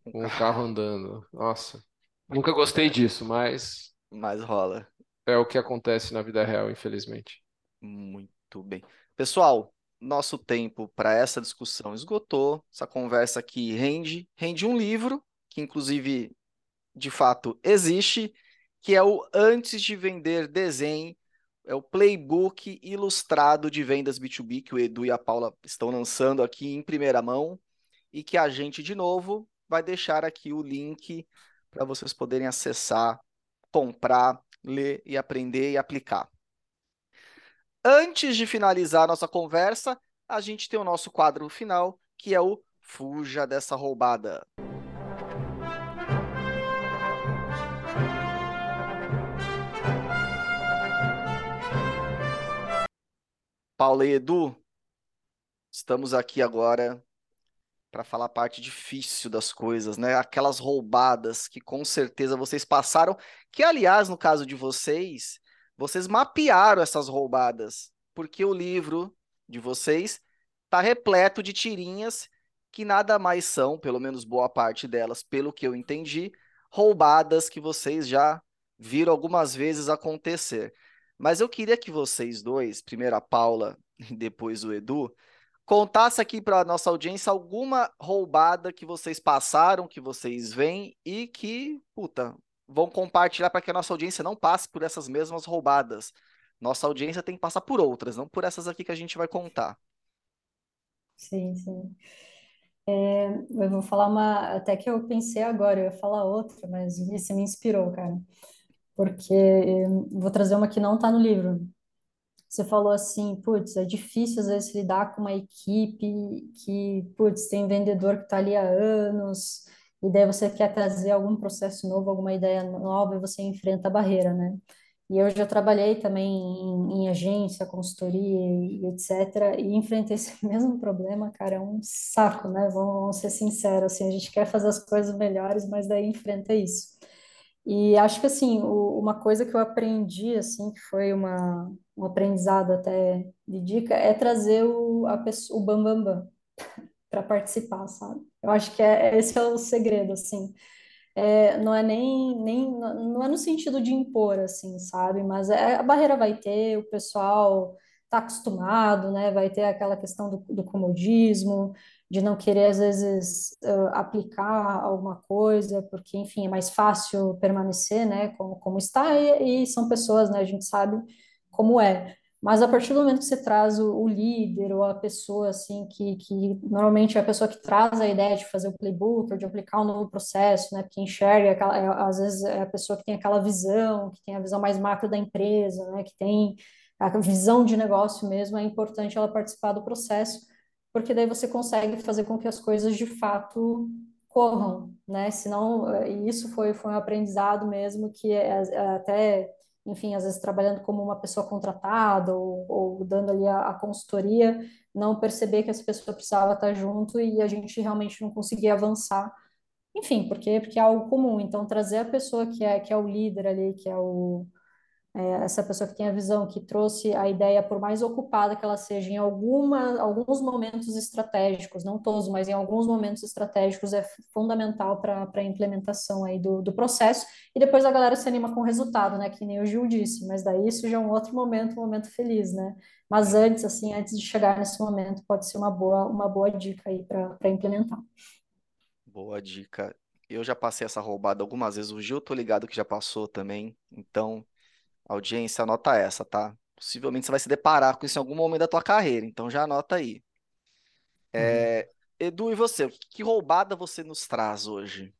[SPEAKER 4] com o carro andando. Nossa, (laughs) nunca gostei disso, mas.
[SPEAKER 1] Mas rola.
[SPEAKER 4] É o que acontece na vida real, infelizmente.
[SPEAKER 1] Muito bem. Pessoal, nosso tempo para essa discussão esgotou. Essa conversa aqui rende, rende um livro, que inclusive, de fato, existe, que é o Antes de Vender Desenho, é o playbook ilustrado de vendas B2B que o Edu e a Paula estão lançando aqui em primeira mão e que a gente, de novo, vai deixar aqui o link para vocês poderem acessar, comprar, ler e aprender e aplicar. Antes de finalizar a nossa conversa, a gente tem o nosso quadro final, que é o Fuja dessa roubada. Paulo e Edu, estamos aqui agora para falar a parte difícil das coisas, né? Aquelas roubadas que com certeza vocês passaram, que aliás, no caso de vocês, vocês mapearam essas roubadas, porque o livro de vocês está repleto de tirinhas que nada mais são, pelo menos boa parte delas, pelo que eu entendi, roubadas que vocês já viram algumas vezes acontecer. Mas eu queria que vocês dois, primeiro a Paula (laughs) e depois o Edu, contasse aqui para a nossa audiência alguma roubada que vocês passaram, que vocês veem e que, puta, vão compartilhar para que a nossa audiência não passe por essas mesmas roubadas. Nossa audiência tem que passar por outras, não por essas aqui que a gente vai contar.
[SPEAKER 3] Sim, sim. É, eu vou falar uma, até que eu pensei agora, eu ia falar outra, mas você me inspirou, cara porque vou trazer uma que não está no livro. Você falou assim, putz, é difícil às vezes lidar com uma equipe que, putz, tem vendedor que está ali há anos, e daí você quer trazer algum processo novo, alguma ideia nova, e você enfrenta a barreira, né? E eu já trabalhei também em, em agência, consultoria e etc. E enfrentei esse (laughs) mesmo problema, cara, é um saco, né? Vamos, vamos ser sinceros, assim, a gente quer fazer as coisas melhores, mas daí enfrenta isso. E acho que, assim, o, uma coisa que eu aprendi, assim, que foi uma, um aprendizado até de dica, é trazer o, a pessoa, o bambambam bam, bam, (laughs) para participar, sabe? Eu acho que é, esse é o segredo, assim. É, não é nem, nem não é no sentido de impor, assim, sabe? Mas é, a barreira vai ter, o pessoal está acostumado, né? Vai ter aquela questão do, do comodismo, de não querer, às vezes, uh, aplicar alguma coisa, porque, enfim, é mais fácil permanecer, né? Como, como está, e, e são pessoas, né? A gente sabe como é. Mas a partir do momento que você traz o, o, líder ou a pessoa assim que, que normalmente é a pessoa que traz a ideia de fazer o playbook ou de aplicar um novo processo, né? Porque enxerga aquela, é, às vezes é a pessoa que tem aquela visão, que tem a visão mais macro da empresa, né? Que tem a visão de negócio mesmo, é importante ela participar do processo, porque daí você consegue fazer com que as coisas de fato corram, né? Senão, eh, isso foi, foi um aprendizado mesmo que é, é até enfim, às vezes trabalhando como uma pessoa contratada ou, ou dando ali a, a, consultoria, não perceber que essa pessoa precisava estar junto e a gente realmente não conseguia avançar. Enfim, porque, porque é algo comum. Então, trazer a pessoa que é, que é o líder ali, que é o, é, essa pessoa que tem a visão, que trouxe a ideia, por mais ocupada que ela seja, em alguma, alguns momentos estratégicos, não todos, mas em alguns momentos estratégicos, é fundamental para a implementação aí do, do processo. E depois a galera se anima com o resultado, né? Que nem o Gil disse, mas daí isso já é um outro momento, um momento feliz, né? Mas antes, assim, antes de chegar nesse momento, pode ser uma boa, uma boa dica aí para implementar.
[SPEAKER 1] Boa dica. Eu já passei essa roubada algumas vezes. O Gil, tô ligado que já passou também. Então, Audiência, anota essa, tá? Possivelmente você vai se deparar com isso em algum momento da tua carreira, então já anota aí. É, Edu, e você? Que roubada você nos traz hoje?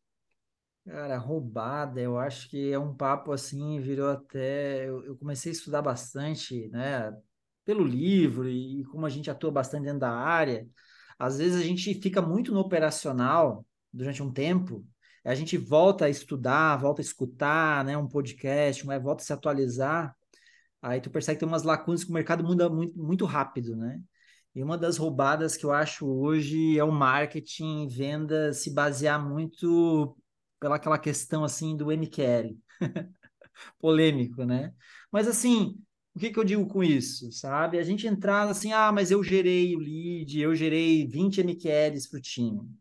[SPEAKER 2] Cara, roubada, eu acho que é um papo assim, virou até. Eu, eu comecei a estudar bastante, né? Pelo livro e como a gente atua bastante dentro da área. Às vezes a gente fica muito no operacional durante um tempo a gente volta a estudar, volta a escutar, né, um podcast, né, volta a se atualizar, aí tu percebe que tem umas lacunas que o mercado muda muito, muito rápido, né? E uma das roubadas que eu acho hoje é o marketing, venda se basear muito pela aquela questão assim do MQL. (laughs) Polêmico, né? Mas assim, o que, que eu digo com isso, sabe? A gente entrar assim, ah, mas eu gerei o lead, eu gerei 20 MQLs para o time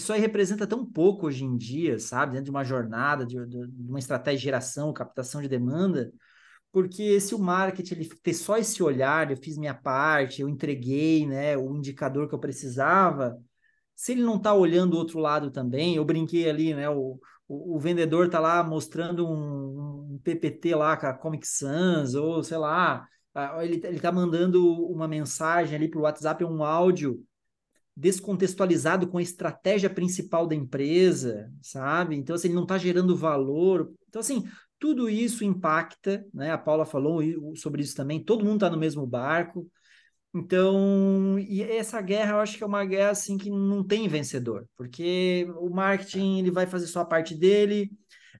[SPEAKER 2] isso aí representa tão pouco hoje em dia, sabe? Dentro de uma jornada, de, de, uma estratégia de geração, captação de demanda, porque se o marketing ele ter só esse olhar, eu fiz minha parte, eu entreguei né, o indicador que eu precisava, se ele não está olhando o outro lado também, eu brinquei ali, né? O, o, vendedor está lá mostrando um, um, PPT lá com a Comic Sans, ou sei lá, ele, está mandando uma mensagem ali para o WhatsApp, um áudio descontextualizado com a estratégia principal da empresa, sabe? Então, assim, ele não está gerando valor. Então, assim, tudo isso impacta, né? A Paula falou sobre isso também, todo mundo está no mesmo barco. Então, e essa guerra eu acho que é uma guerra assim que não tem vencedor, porque o marketing ele vai fazer só a parte dele,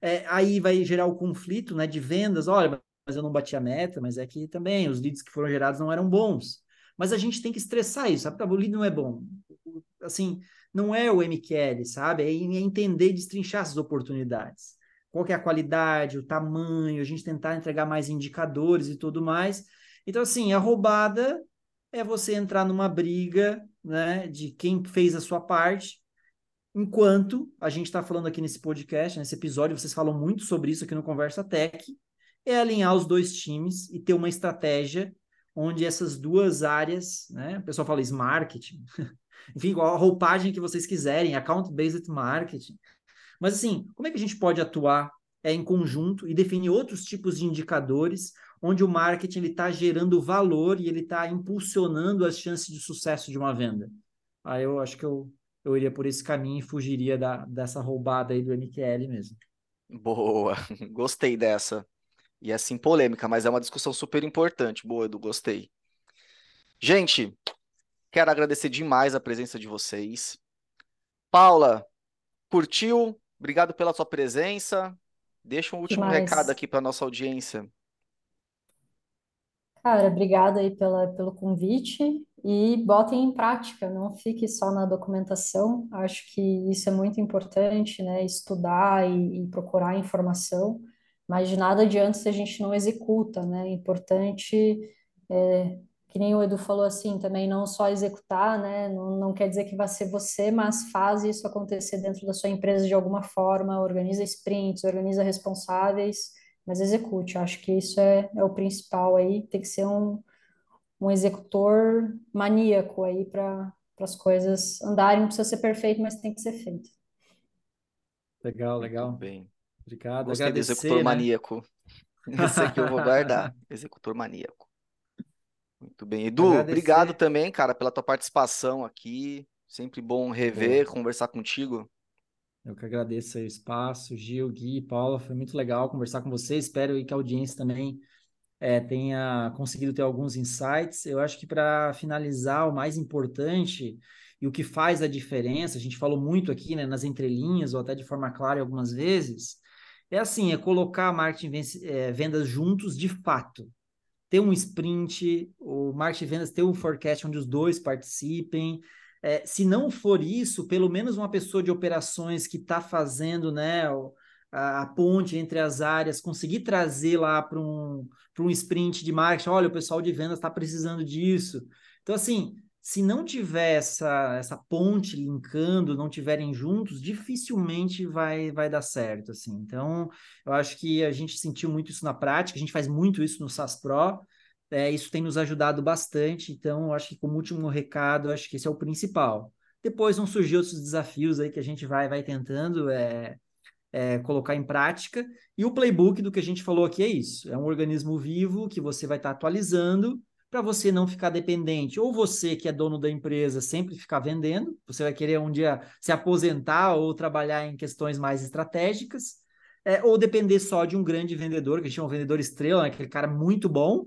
[SPEAKER 2] é, aí vai gerar o conflito, né, de vendas. Olha, mas eu não bati a meta, mas é que também os leads que foram gerados não eram bons. Mas a gente tem que estressar isso, sabe? O lead não é bom assim, não é o MQL, sabe? É entender, destrinchar essas oportunidades. Qual que é a qualidade, o tamanho, a gente tentar entregar mais indicadores e tudo mais. Então, assim, a roubada é você entrar numa briga, né, de quem fez a sua parte, enquanto a gente está falando aqui nesse podcast, nesse episódio, vocês falam muito sobre isso aqui no Conversa Tech, é alinhar os dois times e ter uma estratégia onde essas duas áreas, né, o pessoal fala isso, marketing, enfim, a roupagem que vocês quiserem, account-based marketing. Mas assim, como é que a gente pode atuar é, em conjunto e definir outros tipos de indicadores onde o marketing está gerando valor e ele está impulsionando as chances de sucesso de uma venda? Aí eu acho que eu, eu iria por esse caminho e fugiria da, dessa roubada aí do MQL mesmo.
[SPEAKER 1] Boa, (laughs) gostei dessa. E assim, polêmica, mas é uma discussão super importante. Boa, Edu, gostei. Gente, Quero agradecer demais a presença de vocês. Paula, curtiu? Obrigado pela sua presença. Deixa um último
[SPEAKER 3] Demais.
[SPEAKER 1] recado aqui para nossa audiência.
[SPEAKER 3] Cara, obrigada aí pela, pelo convite e botem em prática, não fique só na documentação. Acho que isso é muito importante, né? Estudar e, e procurar informação, mas de nada adianta se a gente não executa, né? É importante, é, que nem o Edu falou assim, também não só executar, né? Não, não quer dizer que vai ser você, mas faz isso acontecer dentro da sua empresa de alguma forma, organiza sprints, organiza responsáveis, mas execute. Acho que isso é, é o principal aí, tem que ser um um executor maníaco aí para as coisas andarem. Não precisa ser perfeito, mas tem que ser feito.
[SPEAKER 2] Legal, legal.
[SPEAKER 1] Muito bem.
[SPEAKER 2] Obrigado.
[SPEAKER 1] Gostei do
[SPEAKER 2] Agradecer,
[SPEAKER 1] executor
[SPEAKER 2] né?
[SPEAKER 1] maníaco. (laughs) Esse aqui eu vou guardar. Executor maníaco. Muito bem. Edu,
[SPEAKER 2] Agradecer.
[SPEAKER 1] obrigado também, cara, pela tua participação aqui. Sempre bom rever, conversar contigo.
[SPEAKER 2] Eu que agradeço aí o espaço, Gil, Gui, Paula, foi muito legal conversar com vocês. Espero que a audiência também é, tenha conseguido ter alguns insights. Eu acho que para finalizar, o mais importante e o que faz a diferença, a gente falou muito aqui, né, nas entrelinhas ou até de forma clara algumas vezes, é assim, é colocar marketing e é, vendas juntos de fato. Ter um sprint, o marketing vendas ter um forecast onde os dois participem, é, se não for isso, pelo menos uma pessoa de operações que está fazendo né, a, a, ponte entre as áreas, conseguir trazer lá para um, um sprint de marketing, olha, o pessoal de vendas está precisando disso. Então, assim, se não tiver essa, essa ponte linkando, não tiverem juntos, dificilmente vai, vai dar certo, assim. Então, eu acho que a gente sentiu muito isso na prática, a gente faz muito isso no SaaS Pro, é, isso tem nos ajudado bastante, então eu acho que como último recado, acho que esse é o principal. Depois vão surgir outros desafios aí que a gente vai, vai tentando é, é, colocar em prática, e o playbook do que a gente falou aqui é isso, é um organismo vivo que você vai estar atualizando para você não ficar dependente, ou você que é dono da empresa sempre ficar vendendo, você vai querer um dia se aposentar ou trabalhar em questões mais estratégicas, é, ou depender só de um grande vendedor, que a gente chama um vendedor estrela, né, aquele cara muito bom,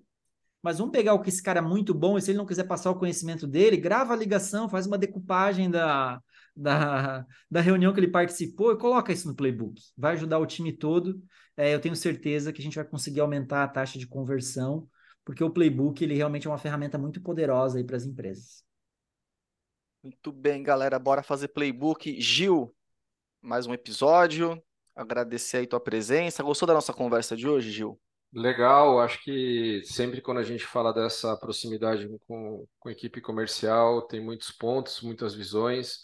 [SPEAKER 2] mas vamos pegar o que esse cara é muito bom, e se ele não quiser passar o conhecimento dele, grava a ligação, faz uma decupagem da, da, da reunião que ele participou e coloca isso no playbook. Vai ajudar o time todo. É, eu tenho certeza que a gente vai conseguir aumentar a taxa de conversão, porque o playbook ele realmente é uma ferramenta muito poderosa aí para as empresas.
[SPEAKER 1] Muito bem, galera. Bora fazer playbook. Gil, mais um episódio. Agradecer aí tua presença. Gostou da nossa conversa de hoje, Gil?
[SPEAKER 4] Legal, acho que sempre quando a gente fala dessa proximidade com, com a equipe comercial, tem muitos pontos, muitas visões,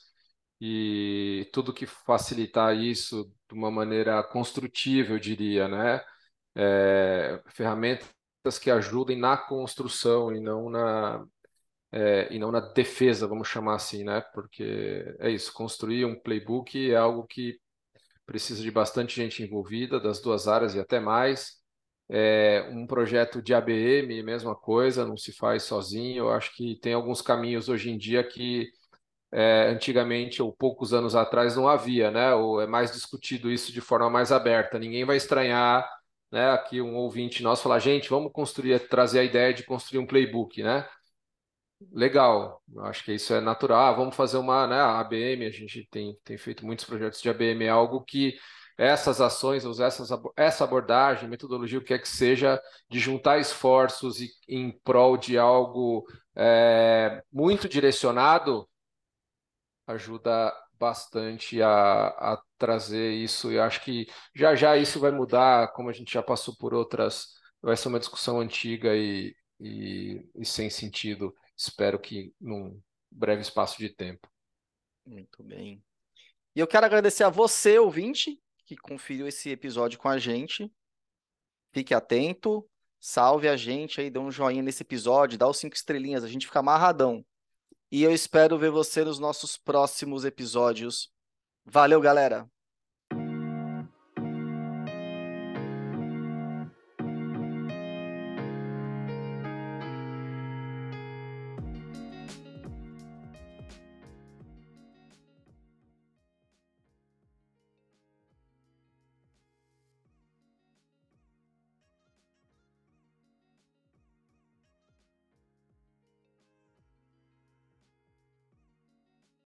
[SPEAKER 4] e tudo que facilitar isso de uma maneira construtiva, eu diria, né? É, ferramentas que ajudem na construção e não na, é, e não na defesa, vamos chamar assim, né? Porque é isso, construir um playbook é algo que precisa de bastante gente envolvida, das duas áreas e até mais é, um projeto de ABM, mesma coisa, não se faz sozinho. Eu acho que tem alguns caminhos hoje em dia que é, antigamente ou poucos anos atrás não havia, né? Ou é mais discutido isso de forma mais aberta. Ninguém vai estranhar, né? Aqui um ouvinte nosso falar, gente, vamos construir, trazer a ideia de construir um playbook, né? Legal, eu acho que isso é natural. Ah, vamos fazer uma, né? A ABM, a gente tem, tem feito muitos projetos de ABM, é algo que essas ações, essas, essa abordagem, metodologia, o que é que seja, de juntar esforços e, em prol de algo é, muito direcionado, ajuda bastante a, a trazer isso. E acho que já já isso vai mudar, como a gente já passou por outras, vai ser uma discussão antiga e, e, e sem sentido. Espero que num breve espaço de tempo.
[SPEAKER 1] Muito bem. E eu quero agradecer a você, ouvinte, que conferiu esse episódio com a gente. Fique atento, salve a gente aí, dê um joinha nesse episódio, dá os cinco estrelinhas, a gente fica amarradão. E eu espero ver você nos nossos próximos episódios. Valeu, galera!